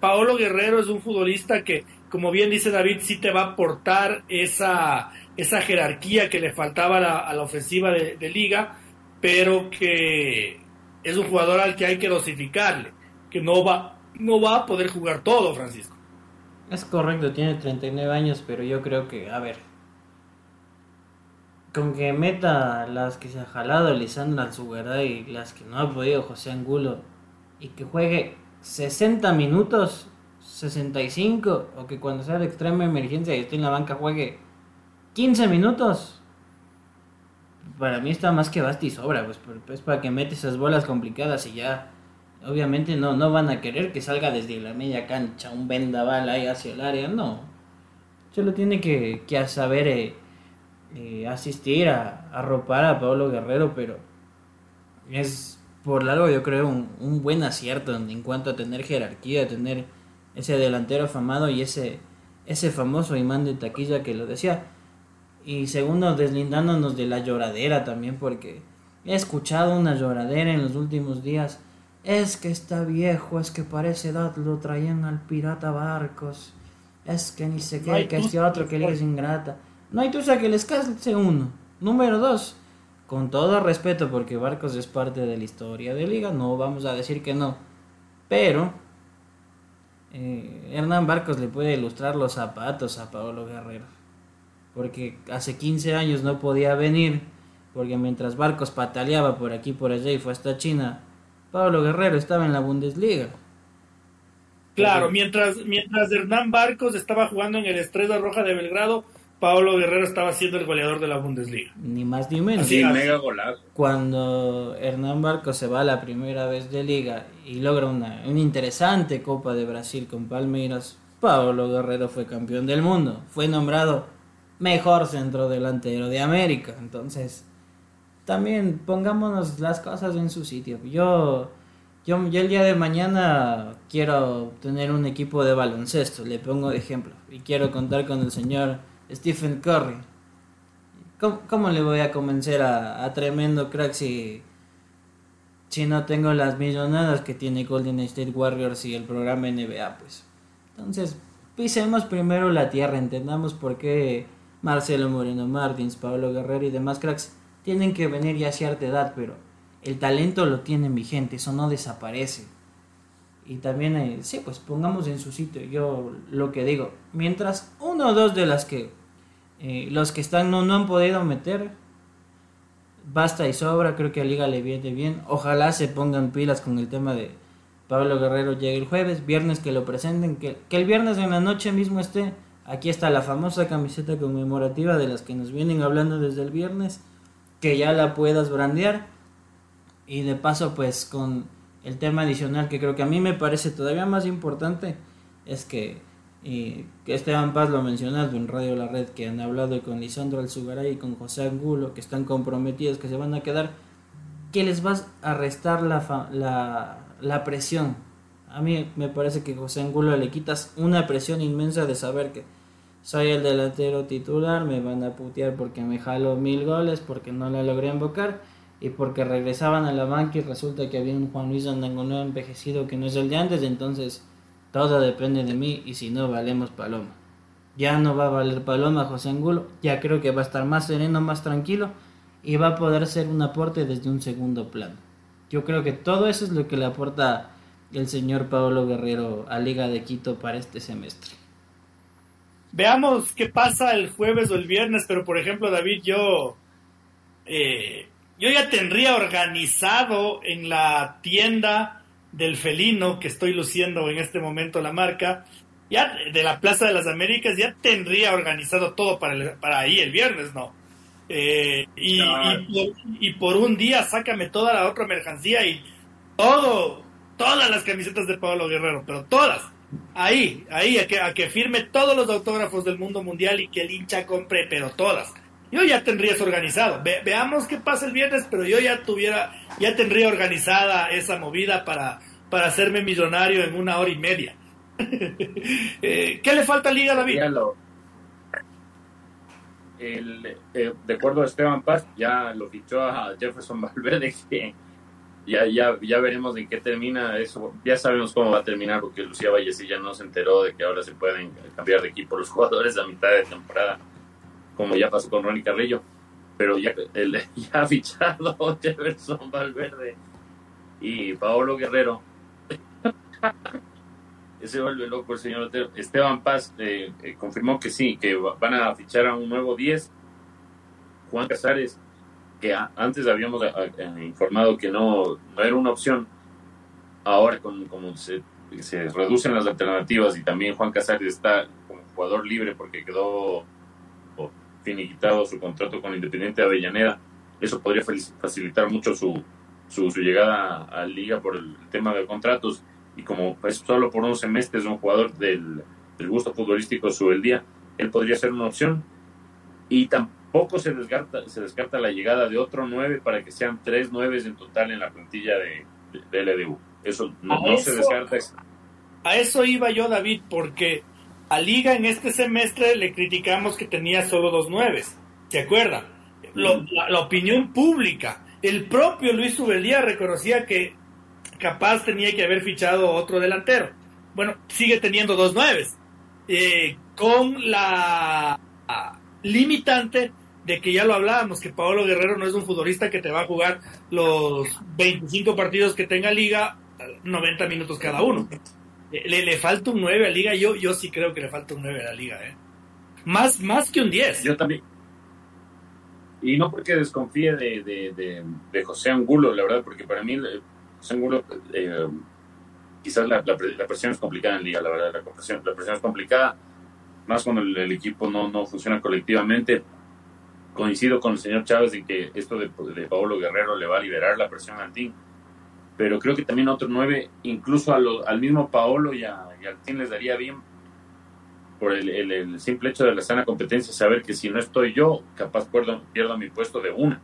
Paolo Guerrero es un futbolista que, como bien dice David, sí te va a aportar esa, esa jerarquía que le faltaba a la, ofensiva de, de, liga, pero que es un jugador al que hay que dosificarle, que no va, no va a poder jugar todo, Francisco. Es correcto, tiene 39 años, pero yo creo que, a ver, con que meta las que se ha jalado Lisandra verdad y las que no ha podido José Angulo y que juegue 60 minutos, 65 o que cuando sea de extrema emergencia y esté en la banca juegue 15 minutos. Para mí está más que basta y sobra, pues, pues para que mete esas bolas complicadas y ya obviamente no, no van a querer que salga desde la media cancha un vendaval ahí hacia el área, no. Solo tiene que, que saber eh, eh, asistir a arropar a Pablo Guerrero, pero es por largo yo creo un, un buen acierto en, cuanto a tener jerarquía, tener ese delantero afamado y ese ese famoso imán de taquilla que lo decía. Y segundo, deslindándonos de la lloradera también, porque he escuchado una lloradera en los últimos días. Es que está viejo, es que parece edad lo traían al pirata Barcos. Es que ni sé qué, que este otro que le es ingrata. No hay tusa que les case uno. Número dos, con todo respeto, porque Barcos es parte de la historia de Liga, no vamos a decir que no. Pero eh, Hernán Barcos le puede ilustrar los zapatos a Pablo Guerrero. Porque hace 15 años no podía venir, porque mientras Barcos pataleaba por aquí por allá y fue hasta China, Pablo Guerrero estaba en la Bundesliga. Claro, mientras, mientras Hernán Barcos estaba jugando en el Estrella Roja de Belgrado, Pablo Guerrero estaba siendo el goleador de la Bundesliga. Ni más ni menos. Sí, mega golazo. Cuando Hernán Barcos se va la primera vez de liga y logra una, una interesante Copa de Brasil con Palmeiras, Pablo Guerrero fue campeón del mundo. Fue nombrado mejor centro delantero de América. Entonces, también pongámonos las cosas en su sitio. Yo, yo, yo el día de mañana quiero tener un equipo de baloncesto, le pongo de ejemplo, y quiero contar con el señor Stephen Curry. ¿Cómo, le voy a convencer a, tremendo crack si, si no tengo las millonadas que tiene Golden State Warriors y el programa NBA? Pues entonces pisemos primero la tierra, entendamos por qué Marcelo Moreno Martins, Pablo Guerrero y demás cracks tienen que venir ya a cierta edad, pero el talento lo tienen vigente, eso no desaparece. Y también, eh, sí, pues pongamos en su sitio yo lo que digo. Mientras uno o dos de las que eh, los que están no, no han podido meter, basta y sobra, creo que a Liga le viene bien. Ojalá se pongan pilas con el tema de Pablo Guerrero llegue el jueves, viernes que lo presenten, que, que el viernes en la noche mismo esté. Aquí está la famosa camiseta conmemorativa de las que nos vienen hablando desde el viernes, que ya la puedas brandear. Y de paso, pues con el tema adicional que creo que a mí me parece todavía más importante es que, y que Esteban Paz lo ha mencionado en Radio La Red, que han hablado con Lisandro Alzugaray y con José Angulo, que están comprometidos, que se van a quedar, que les vas a restar la, la, la presión. A mí me parece que José Angulo le quitas una presión inmensa de saber que soy el delantero titular, me van a putear porque me jalo mil goles, porque no la logré invocar y porque regresaban a la banca y resulta que había un Juan Luis Andangonó envejecido que no es el de antes, entonces todo depende de mí y si no valemos paloma. Ya no va a valer paloma José Angulo, ya creo que va a estar más sereno, más tranquilo y va a poder ser un aporte desde un segundo plano. Yo creo que todo eso es lo que le aporta el señor Pablo Guerrero a Liga de Quito para este semestre. Veamos qué pasa el jueves o el viernes, pero por ejemplo David, yo eh, yo ya tendría organizado en la tienda del felino que estoy luciendo en este momento la marca, ya de la Plaza de las Américas, ya tendría organizado todo para, para ahí el viernes, ¿no? Eh, y, y, por, un día sácame toda la otra mercancía y todo, todas las camisetas de Pablo Guerrero, pero todas. Ahí, ahí, a que, a que firme todos los autógrafos del mundo mundial y que el hincha compre, pero todas yo ya tendría eso organizado. veamos qué pasa el viernes, pero yo ya tuviera, ya tendría organizada esa movida para, para hacerme millonario en una hora y media. [laughs] Eh, ¿Qué le falta a Liga David? El, eh, de acuerdo a Esteban Paz, ya lo fichó a Jefferson [laughs] Valverde, que ya, ya, ya veremos en qué termina eso. Ya sabemos cómo va a terminar, porque Lucía Vallecilla ya no se enteró de que ahora se pueden cambiar de equipo los jugadores a mitad de temporada como ya pasó con Ronnie Carrillo, pero ya, el, [laughs] ya ha fichado [laughs] Jefferson Valverde y Paolo Guerrero. [laughs] Ese vuelve loco el señor Esteban Paz eh, eh, confirmó que sí, que van a fichar a un nuevo 10. Juan Casares, que antes habíamos informado que no, no, era una opción, ahora con, como se, se reducen las alternativas y también Juan Casares está como jugador libre porque quedó finiquitado su contrato con Independiente Avellaneda. Eso podría facilitar mucho su, su, llegada a Liga por el tema de contratos. Y como es solo por unos semestres un jugador del, del gusto futbolístico su día, él podría ser una opción. Y tampoco se descarta, se descarta la llegada de otro nueve para que sean tres nueves en total en la plantilla de, de, LDU. Eso no, se descarta. A eso iba yo, David, porque a Liga en este semestre le criticamos que tenía solo dos nueves, ¿se acuerda? la, opinión pública, el propio Luis Ubelía reconocía que capaz tenía que haber fichado otro delantero. Bueno, sigue teniendo dos nueves, eh, con la limitante de que ya lo hablábamos, que Paolo Guerrero no es un futbolista que te va a jugar los 25 partidos que tenga liga, 90 minutos cada uno. Le, le falta un 9 a liga, yo, yo sí creo que le falta un 9 a la liga, ¿eh? Más, más que un 10. Yo también. Y no porque desconfíe de, de, de, José Angulo, la verdad, porque para mí José Angulo, eh, quizás la, la, presión es complicada en liga, la verdad, la presión, la presión es complicada, más cuando el, equipo no, no funciona colectivamente coincido con el señor Chávez en que esto de, de Paolo Guerrero le va a liberar la presión al team, pero creo que también otro nueve, incluso al mismo Paolo y, al team les daría bien por el, simple hecho de la sana competencia, saber que si no estoy yo, capaz pierdo, pierdo mi puesto de una.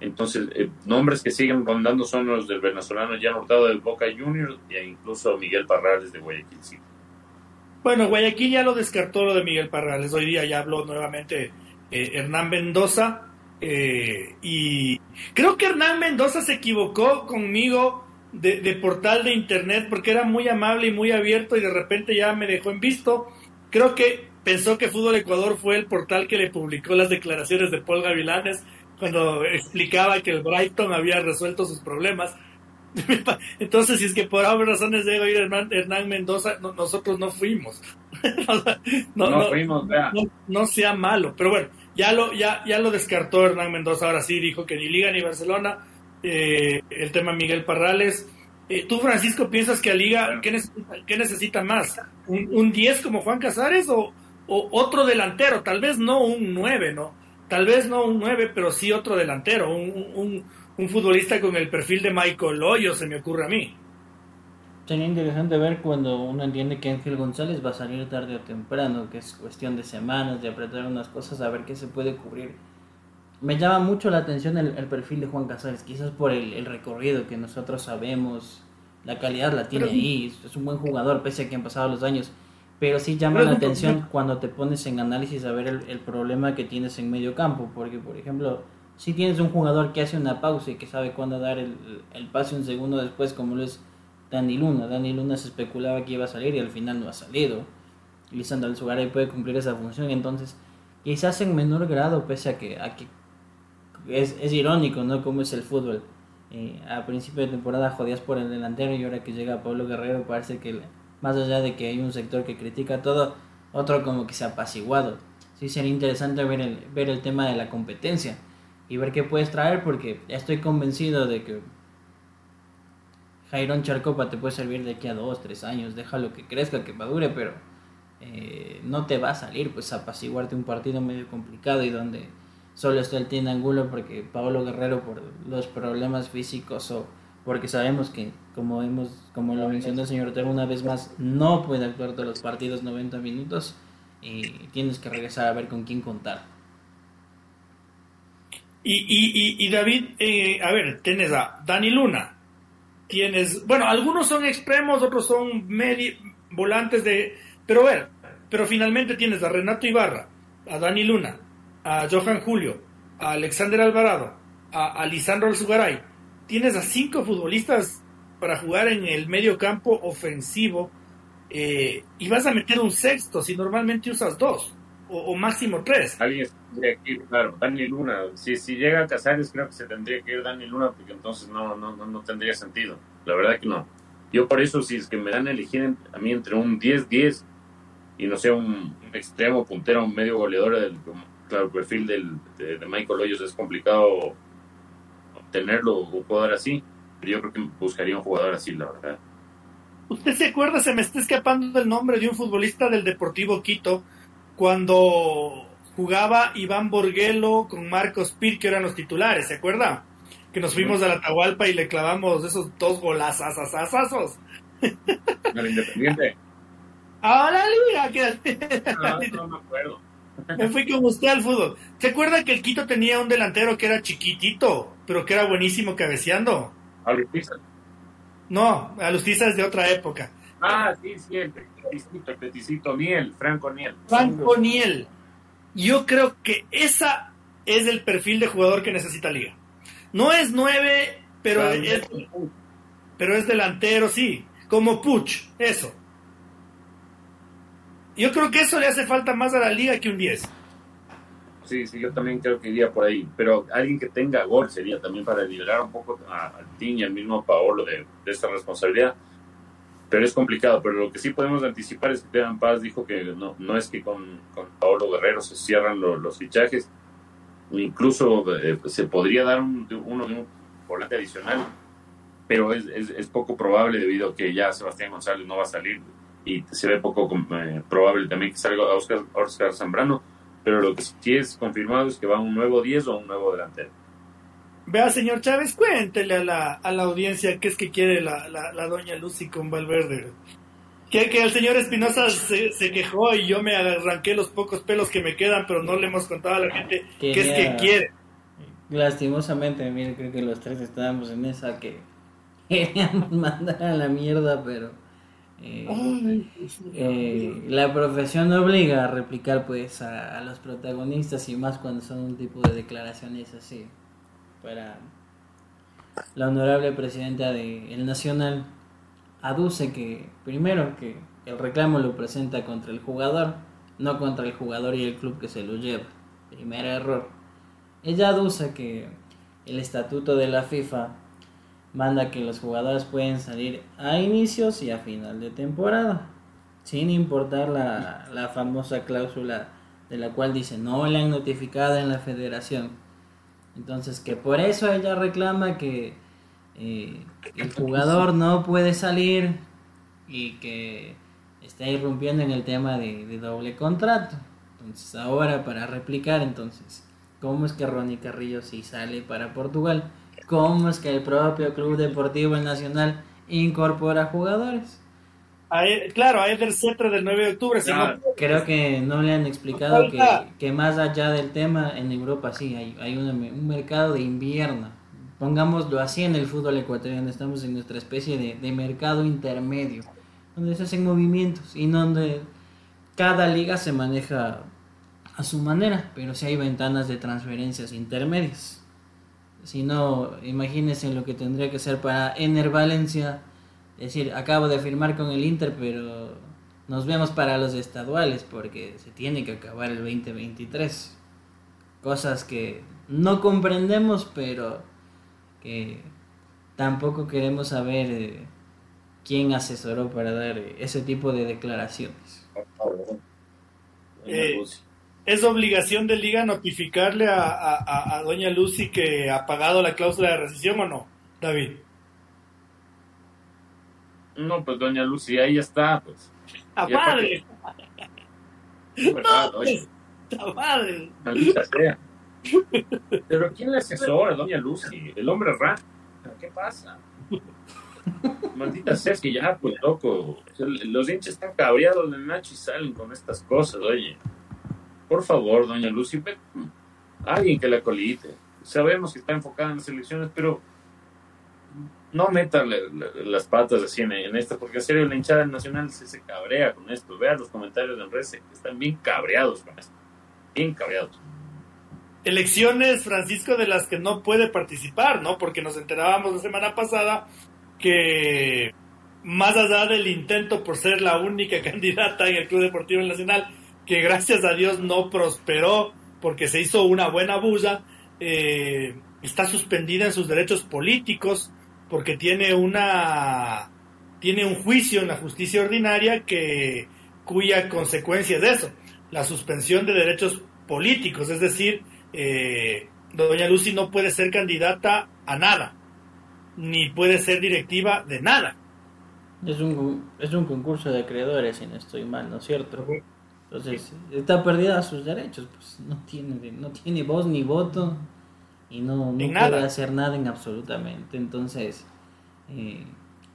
Entonces, eh, nombres que siguen rondando son los del venezolano Jan Hurtado del Boca Juniors e incluso Miguel Parrales de Guayaquil Bueno, Guayaquil ya lo descartó lo de Miguel Parrales. Hoy día ya habló nuevamente eh, Hernán Mendoza. Eh, y creo que Hernán Mendoza se equivocó conmigo de, portal de internet porque era muy amable y muy abierto y de repente ya me dejó en visto. Creo que pensó que Fútbol Ecuador fue el portal que le publicó las declaraciones de Paul Gavilanes cuando explicaba que el Brighton había resuelto sus problemas. [laughs] Entonces, si es que por alguna razones debe ir Hernán, Hernán Mendoza, nosotros no fuimos. [laughs] no, no, fuimos, no, sea malo, pero bueno, ya lo, ya, ya lo descartó Hernán Mendoza, ahora sí dijo que ni Liga ni Barcelona, eh, el tema Miguel Parrales. Eh, ¿Tú, Francisco, piensas que a Liga, ¿qué necesita, más? ¿Un, 10 como Juan Casares o, otro delantero? Tal vez no un 9, ¿no? Tal vez no un 9, pero sí otro delantero, un, un futbolista con el perfil de Michael Hoyo, se me ocurre a mí. Sería interesante ver cuando uno entiende que Ángel González va a salir tarde o temprano, que es cuestión de semanas, de apretar unas cosas, a ver qué se puede cubrir. Me llama mucho la atención el, perfil de Juan Casares, quizás por el, recorrido que nosotros sabemos, la calidad la tiene ahí, es un buen jugador pese a que han pasado los años, pero sí llama la atención cuando te pones en análisis a ver el, problema que tienes en medio campo, porque por ejemplo, si tienes un jugador que hace una pausa y que sabe cuándo dar el, el pase un segundo después, como lo es Dani Luna. Dani Luna se especulaba que iba a salir y al final no ha salido. Lisandro Alzugaray puede cumplir esa función, entonces quizás en menor grado, pese a que, a que es, es irónico, ¿no? Como es el fútbol. Eh, a principio de temporada jodías por el delantero y ahora que llega Pablo Guerrero parece que más allá de que hay un sector que critica todo, otro como que se ha apaciguado. Sí sería interesante ver el, ver el tema de la competencia y ver qué puedes traer porque estoy convencido de que Jairón Charcopa te puede servir de aquí a dos, tres años, déjalo que crezca, que madure, pero eh, no te va a salir pues apaciguarte un partido medio complicado y donde solo está el Angulo porque Pablo Guerrero por los problemas físicos o porque sabemos que como hemos como lo mencionó el señor Otero una vez más no puede actuar todos los partidos 90 minutos y tienes que regresar a ver con quién contar. Y, y, y, David eh, a ver tienes a Dani Luna tienes, bueno, algunos son extremos, otros son medi, volantes de, pero ver, pero finalmente tienes a Renato Ibarra, a Dani Luna, a Johan Julio, a Alexander Alvarado, a, Lisandro Alzugaray. Tienes a cinco futbolistas para jugar en el medio campo ofensivo eh, y vas a meter un sexto si normalmente usas dos o, máximo tres. Alguien tendría que ir, claro, Dani Luna. Si, si llega a Casares, creo que se tendría que ir Dani Luna, porque entonces no, no, no, tendría sentido. La verdad que no. Yo por eso, si es que me dan a elegir a mí entre un 10-10 y no sé, un, extremo puntero, un medio goleador, del, claro, el perfil del, de, Michael Hoyos es complicado obtenerlo o jugar así, pero yo creo que buscaría un jugador así, la verdad. ¿Usted se acuerda? Se me está escapando el nombre de un futbolista del Deportivo Quito cuando jugaba Iván Borguelo con Marcos Pir, que eran los titulares, ¿se acuerda? Que nos fuimos a la Tahualpa y le clavamos esos dos golazazazazazos. ¿El Independiente? [laughs] Ahora liga, que... Ah, no, me acuerdo. Me fui con usted al fútbol. ¿Se acuerda que el Quito tenía un delantero que era chiquitito, pero que era buenísimo cabeceando? Alustiza. No, Alustiza es de otra época. Ah, sí, sí, el peticito, el peticito Niel, Franco Niel. Franco Niel. Yo creo que esa es el perfil de jugador que necesita Liga. No es nueve, pero es, pero es delantero, sí. Como Puch, eso. Yo creo que eso le hace falta más a la liga que un 10. Sí, sí, yo también creo que iría por ahí. Pero alguien que tenga gol sería también para liberar un poco a, a y al mismo Paolo de, de, esta responsabilidad. Pero es complicado. Pero lo que sí podemos anticipar es que Teban Paz dijo que no, no es que con, con Paolo Guerrero se cierran lo, los fichajes. Incluso eh, se podría dar un, uno un volante adicional. Pero es, poco probable debido a que ya Sebastián González no va a salir. Y se ve poco eh, probable también que salga Oscar, Oscar Zambrano pero lo que sí es confirmado es que va un nuevo 10 o un nuevo delantero. Vea, señor Chávez, cuéntele a la, a la audiencia qué es que quiere la, la, la doña Lucy con Valverde. Que, que el señor Espinosa se, se, quejó y yo me arranqué los pocos pelos que me quedan, pero no le hemos contado a la gente Quería, qué es que quiere. Lastimosamente, mire, creo que los tres estábamos en esa que [laughs] queríamos mandar a la mierda, pero eh, eh, la profesión obliga a replicar pues a, los protagonistas y más cuando son un tipo de declaraciones así para la honorable presidenta del de Nacional. Aduce que primero que el reclamo lo presenta contra el jugador no contra el jugador y el club que se lo lleva. Primer error. Ella aduce que el estatuto de la FIFA manda que los jugadores pueden salir a inicios y a final de temporada, sin importar la, la famosa cláusula de la cual dice no le han notificado en la federación. Entonces que por eso ella reclama que eh, el jugador no puede salir y que está irrumpiendo en el tema de, de, doble contrato. Entonces ahora para replicar entonces, ¿cómo es que Ronnie Carrillo sí sale para Portugal? Cómo es que el propio Club Deportivo Nacional incorpora jugadores. A claro, a del centro del 9 de octubre. Claro. No... Creo que no le han explicado que, que, más allá del tema, en Europa sí hay, hay una, un mercado de invierno. Pongámoslo así en el fútbol ecuatoriano, estamos en nuestra especie de, de mercado intermedio, donde se hacen movimientos y donde cada liga se maneja a su manera, pero sí hay ventanas de transferencias intermedias. Si no, imagínense lo que tendría que ser para Ener Valencia. decir, acabo de firmar con el Inter, pero nos vemos para los estaduales porque se tiene que acabar el 2023. Cosas que no comprendemos, pero que tampoco queremos saber eh, quién asesoró para dar ese tipo de declaraciones. Eh, ¿Es obligación de liga notificarle a, a, a, doña Lucy que ha pagado la cláusula de rescisión o no, David? No, pues doña Lucy, ahí está, pues. ¡A padre! No, pues, ¡A padre! Maldita sea. Pero ¿quién le asesora, doña Lucy? El hombre rata. ¿Qué pasa? Maldita sea, es que ya, pues, loco. Los hinchas están cabreados de Nacho y salen con estas cosas, oye. Por favor, doña Lucy, alguien que la colite. Sabemos que está enfocada en las elecciones, pero no meta la, la, las patas así en, en esto, porque en serio la hinchada nacional se, se cabrea con esto. Vean los comentarios en redes, están bien cabreados con esto. Bien cabreados. Elecciones, Francisco, de las que no puede participar, ¿no? Porque nos enterábamos la semana pasada que más allá del intento por ser la única [laughs] candidata en el Club Deportivo Nacional, que gracias a Dios no prosperó porque se hizo una buena bulla, eh, está suspendida en sus derechos políticos porque tiene una tiene un juicio en la justicia ordinaria que cuya consecuencia es eso, la suspensión de derechos políticos, es decir, eh, doña Lucy no puede ser candidata a nada, ni puede ser directiva de nada. Es un, es un concurso de acreedores, si no estoy mal, ¿no es cierto? Entonces, está perdida sus derechos, pues no tiene, no tiene voz ni voto y no, no puede hacer nada en absolutamente. Entonces, eh,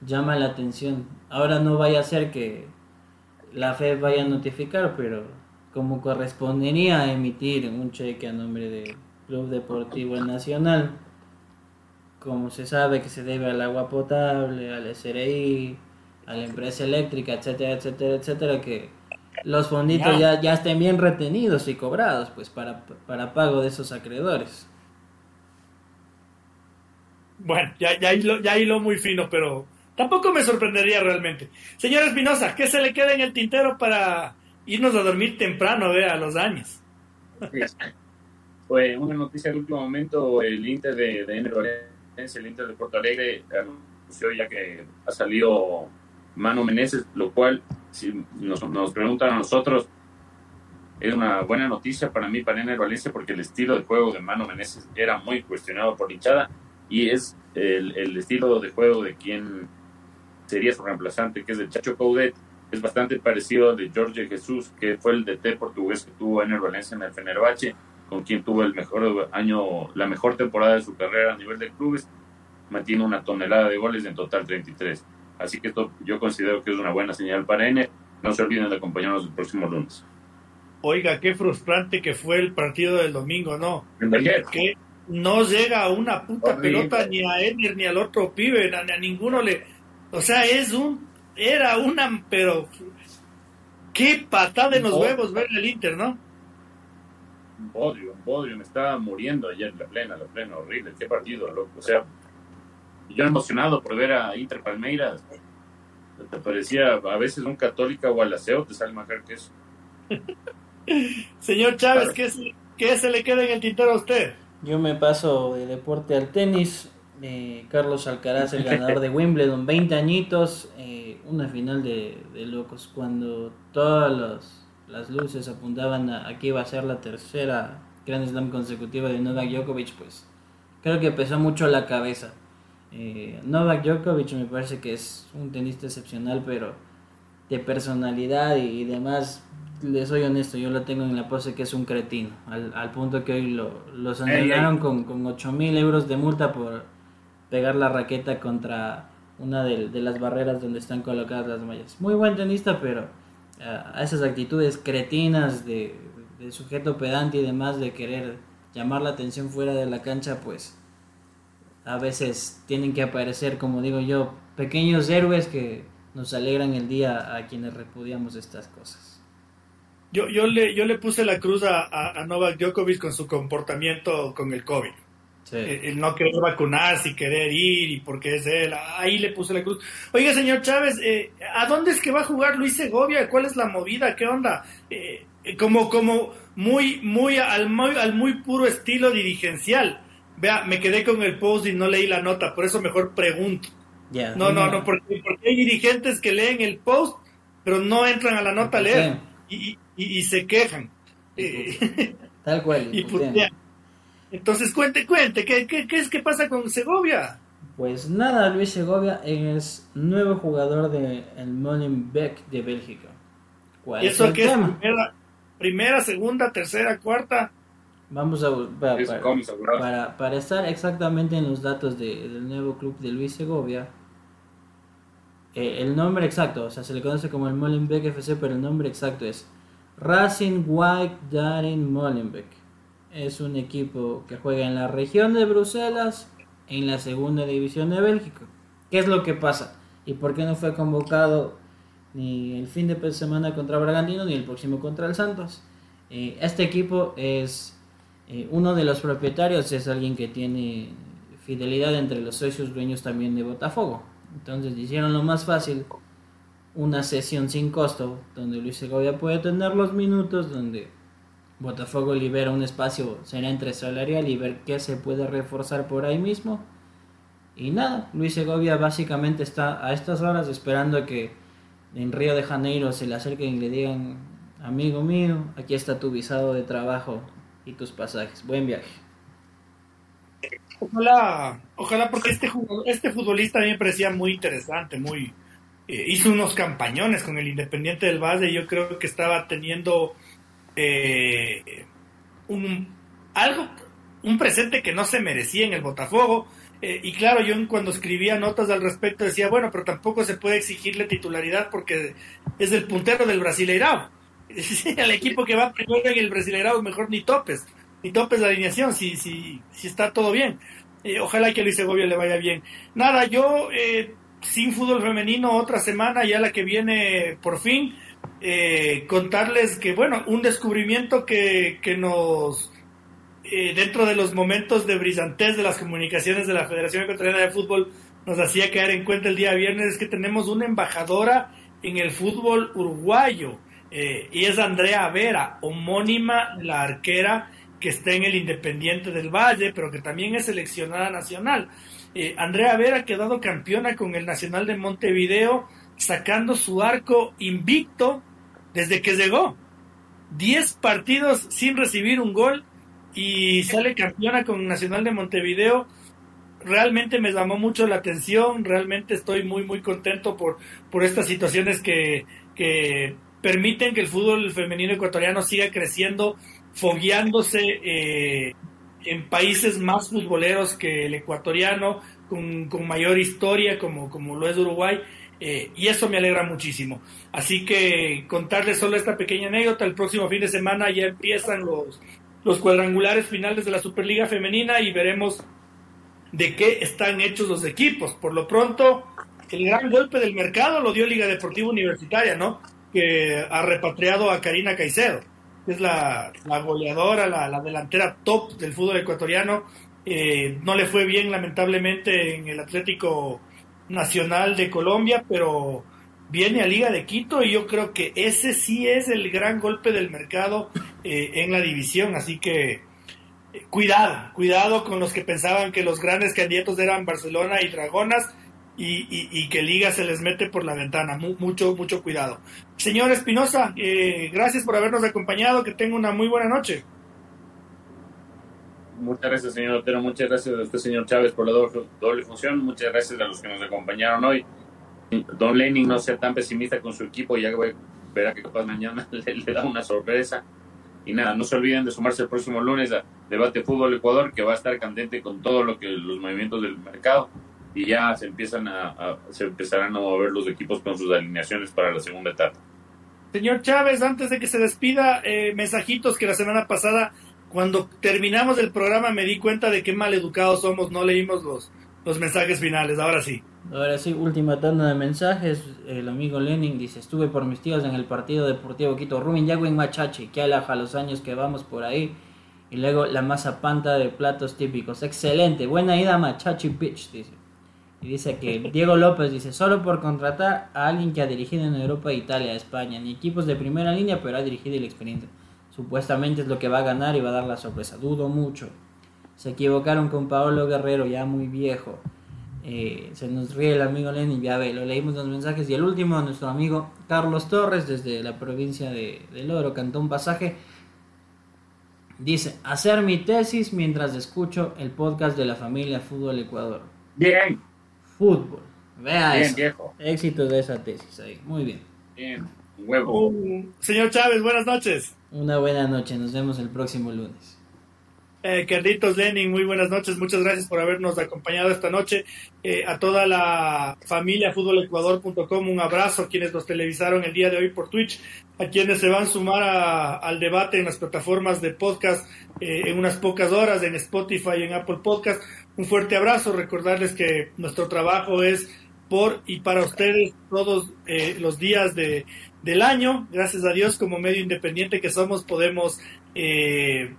llama la atención. Ahora no vaya a ser que la FED vaya a notificar, pero como correspondería a emitir un cheque a nombre del Club Deportivo Nacional, como se sabe que se debe al agua potable, al SRI, a la empresa eléctrica, etcétera, etcétera, etcétera, que los fonditos ya, ya estén bien retenidos y cobrados, pues, para, para pago de esos acreedores. Bueno, ya, ya, hilo, ya hilo muy fino, pero tampoco me sorprendería realmente. Señor Espinosa, ¿qué se le queda en el tintero para irnos a dormir temprano, vea, a los años? [laughs] Fue una noticia del último momento, el Inter de, de el Inter de Porto Alegre, anunció ya que ha salido Mano Meneses, lo cual, si nos, nos preguntan a nosotros, es una buena noticia para mí, para Ener Valencia, porque el estilo de juego de Mano Meneses era muy cuestionado por hinchada y es el, estilo de juego de quien sería su reemplazante, que es el Chacho Coudet, es bastante parecido al de Jorge Jesús, que fue el DT portugués que tuvo Ener Valencia en el Fenerbahce, con quien tuvo el mejor año, la mejor temporada de su carrera a nivel de clubes, mantiene una tonelada de goles en total 33. Así que esto yo considero que es una buena señal para Ener. No se olviden de acompañarnos el próximo lunes. Oiga, qué frustrante que fue el partido del domingo, ¿no? Que no llega a una puta pelota ni a Ener ni al otro pibe, ni a ninguno le... O sea, es un... Era una... Pero... Qué patada en los huevos ver el Inter, ¿no? Un bodrio, un bodrio. Me estaba muriendo ayer la plena, la plena, horrible. Qué partido, loco. O sea, yo emocionado por ver a Inter Palmeiras. Te parecía a veces un católica o alaceo, te sale mejor que eso. [laughs] Señor Chávez, ¿qué, se, ¿qué se le queda en el tintero a usted? Yo me paso de deporte al tenis. Eh, Carlos Alcaraz, el ganador de Wimbledon, 20 añitos, eh, una final de, de, locos, cuando todas los, las luces apuntaban a, que iba a ser la tercera Grand Slam consecutiva de Novak Djokovic, pues creo que pesó mucho la cabeza. Eh, Novak Djokovic me parece que es un tenista excepcional, pero de personalidad y, demás, le soy honesto, yo lo tengo en la pose que es un cretino, al, al punto que hoy lo, lo sancionaron con, con 8 mil euros de multa por pegar la raqueta contra una de, de, las barreras donde están colocadas las mallas. Muy buen tenista, pero uh, a esas actitudes cretinas de, de sujeto pedante y demás de querer llamar la atención fuera de la cancha, pues a veces tienen que aparecer, como digo yo, pequeños héroes que nos alegran el día a quienes repudiamos estas cosas. Yo, yo, le, yo le puse la cruz a, a, Novak Djokovic con su comportamiento con el COVID. Sí. El, no querer vacunarse y querer ir y porque es él. Ahí le puse la cruz. Oiga, señor Chávez, eh, ¿a dónde es que va a jugar Luis Segovia? ¿Cuál es la movida? ¿Qué onda? Eh, como como muy, muy, al, muy, al muy puro estilo dirigencial Vea, me quedé con el post y no leí la nota, por eso mejor pregunto. Yeah, no, no, no, porque, porque, hay dirigentes que leen el post, pero no entran a la nota a leer y, y, y, se quejan. Tal cual. Y [laughs] Entonces, cuente, cuente, ¿qué, qué, qué es que pasa con Segovia? Pues nada, Luis Segovia es nuevo jugador del de Molenbeek de Bélgica. ¿Cuál ¿Y eso es qué es? Primera, primera, segunda, tercera, cuarta? Vamos a para, para, para, estar exactamente en los datos de, del nuevo club de Luis Segovia. Eh, el nombre exacto, o sea, se le conoce como el Molenbeek FC, pero el nombre exacto es Racing White Darin Molenbeek. Es un equipo que juega en la región de Bruselas, en la segunda división de Bélgica. ¿Qué es lo que pasa? ¿Y por qué no fue convocado ni el fin de semana contra Bragantino ni el próximo contra el Santos? Eh, este equipo es eh, uno de los propietarios es alguien que tiene fidelidad entre los socios dueños también de Botafogo. Entonces hicieron lo más fácil, una sesión sin costo, donde Luis Segovia puede tener los minutos, donde Botafogo libera un espacio, será entre salarial y ver qué se puede reforzar por ahí mismo. Y nada, Luis Segovia básicamente está a estas horas esperando que en Río de Janeiro se le acerquen y le digan, amigo mío, aquí está tu visado de trabajo, y tus pasajes. Buen viaje. Ojalá, ojalá porque este, este futbolista a mí me parecía muy interesante, muy eh, hizo unos campañones con el Independiente del Valle yo creo que estaba teniendo eh, un algo un presente que no se merecía en el Botafogo eh, y claro yo cuando escribía notas al respecto decía bueno pero tampoco se puede exigirle titularidad porque es el puntero del Brasileirao al equipo que va primero en el Brasileirao, mejor ni topes, ni topes la alineación, si, si, si está todo bien. Eh, ojalá que Luis Segovia le vaya bien. Nada, yo, eh, sin fútbol femenino otra semana, ya la que viene por fin. Eh, contarles que, bueno, un descubrimiento que, que nos, eh, dentro de los momentos de brillantez de las comunicaciones de la Federación Ecuatoriana de Fútbol, nos hacía caer en cuenta el día viernes, es que tenemos una embajadora en el fútbol uruguayo, eh, y es Andrea Vera, homónima la arquera que está en el Independiente del Valle, pero que también es seleccionada nacional. Eh, Andrea Vera ha quedado campeona con el Nacional de Montevideo, sacando su arco invicto desde que llegó. Diez partidos sin recibir un gol y sale campeona con Nacional de Montevideo. Realmente me llamó mucho la atención, realmente estoy muy muy contento por, por estas situaciones que, que permiten que el fútbol femenino ecuatoriano siga creciendo, fogueándose eh, en países más futboleros que el ecuatoriano, con, mayor historia como, como lo es Uruguay. Eh, y eso me alegra muchísimo. Así que contarles solo esta pequeña anécdota, el próximo fin de semana ya empiezan los, los cuadrangulares finales de la Superliga Femenina y veremos de qué están hechos los equipos. Por lo pronto, el gran golpe del mercado lo dio Liga Deportiva Universitaria, ¿no? Que ha repatriado a Karina Caicedo, que es la, goleadora, la, delantera top del fútbol ecuatoriano. Eh, no le fue bien, lamentablemente, en el Atlético Nacional de Colombia, pero viene a Liga de Quito y yo creo que ese sí es el gran golpe del mercado eh, en la división, así que eh, cuidado, cuidado con los que pensaban que los grandes candidatos eran Barcelona y Dragonas y, que Liga se les mete por la ventana, mucho, mucho cuidado. Señor Espinosa, eh, gracias por habernos acompañado, que tenga una muy buena noche. Muchas gracias, señor Otero. Muchas gracias a usted, señor Chávez, por la doble función. Muchas gracias a los que nos acompañaron hoy. Don Lenin no sea tan pesimista con su equipo, ya verá que capaz mañana [laughs] le, da una sorpresa. Y nada, no se olviden de sumarse el próximo lunes a Debate Fútbol Ecuador, que va a estar candente con todo lo que los movimientos del mercado y ya se empiezan a, se empezarán a mover los equipos con sus alineaciones para la segunda etapa. Señor Chávez, antes de que se despida, eh, mensajitos que la semana pasada, cuando terminamos el programa, me di cuenta de qué mal educados somos, no leímos los, los mensajes finales. Ahora sí. Ahora sí, última tanda de mensajes. El amigo Lenin dice: Estuve por mis tíos en el partido deportivo Quito. Rumin en Machachi, que alaja los años que vamos por ahí. Y luego la masa panta de platos típicos. Excelente, buena ida, Machachi Beach, dice. Y dice que Diego López dice: Solo por contratar a alguien que ha dirigido en Europa, Italia, España, ni equipos de primera línea, pero ha dirigido y la experiencia. Supuestamente es lo que va a ganar y va a dar la sorpresa. Dudo mucho. Se equivocaron con Paolo Guerrero, ya muy viejo. Eh, se nos ríe el amigo Lenin, ya ve, lo leímos los mensajes. Y el último, nuestro amigo Carlos Torres, desde la provincia de, de Loro, cantó un pasaje. Dice, hacer mi tesis mientras escucho el podcast de la familia Fútbol Ecuador. Bien. Fútbol. Vea bien, viejo. Éxito de esa tesis ahí. Muy bien. Bien. Huevo. señor Chávez, buenas noches. Una buena noche. Nos vemos el próximo lunes. Eh, Carlitos Lenin, muy buenas noches, muchas gracias por habernos acompañado esta noche. Eh, a toda la familia futbolecuador.com, un abrazo a quienes nos televisaron el día de hoy por Twitch, a quienes se van a sumar al debate en las plataformas de podcast eh, en unas pocas horas, en Spotify y en Apple Podcast. Un fuerte abrazo, recordarles que nuestro trabajo es por y para ustedes todos eh, los días de, del año. Gracias a Dios, como medio independiente que somos, podemos eh,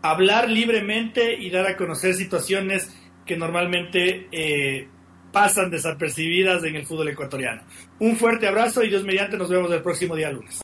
hablar libremente y dar a conocer situaciones que normalmente eh, pasan desapercibidas en el fútbol ecuatoriano. Un fuerte abrazo y Dios mediante nos vemos el próximo día lunes.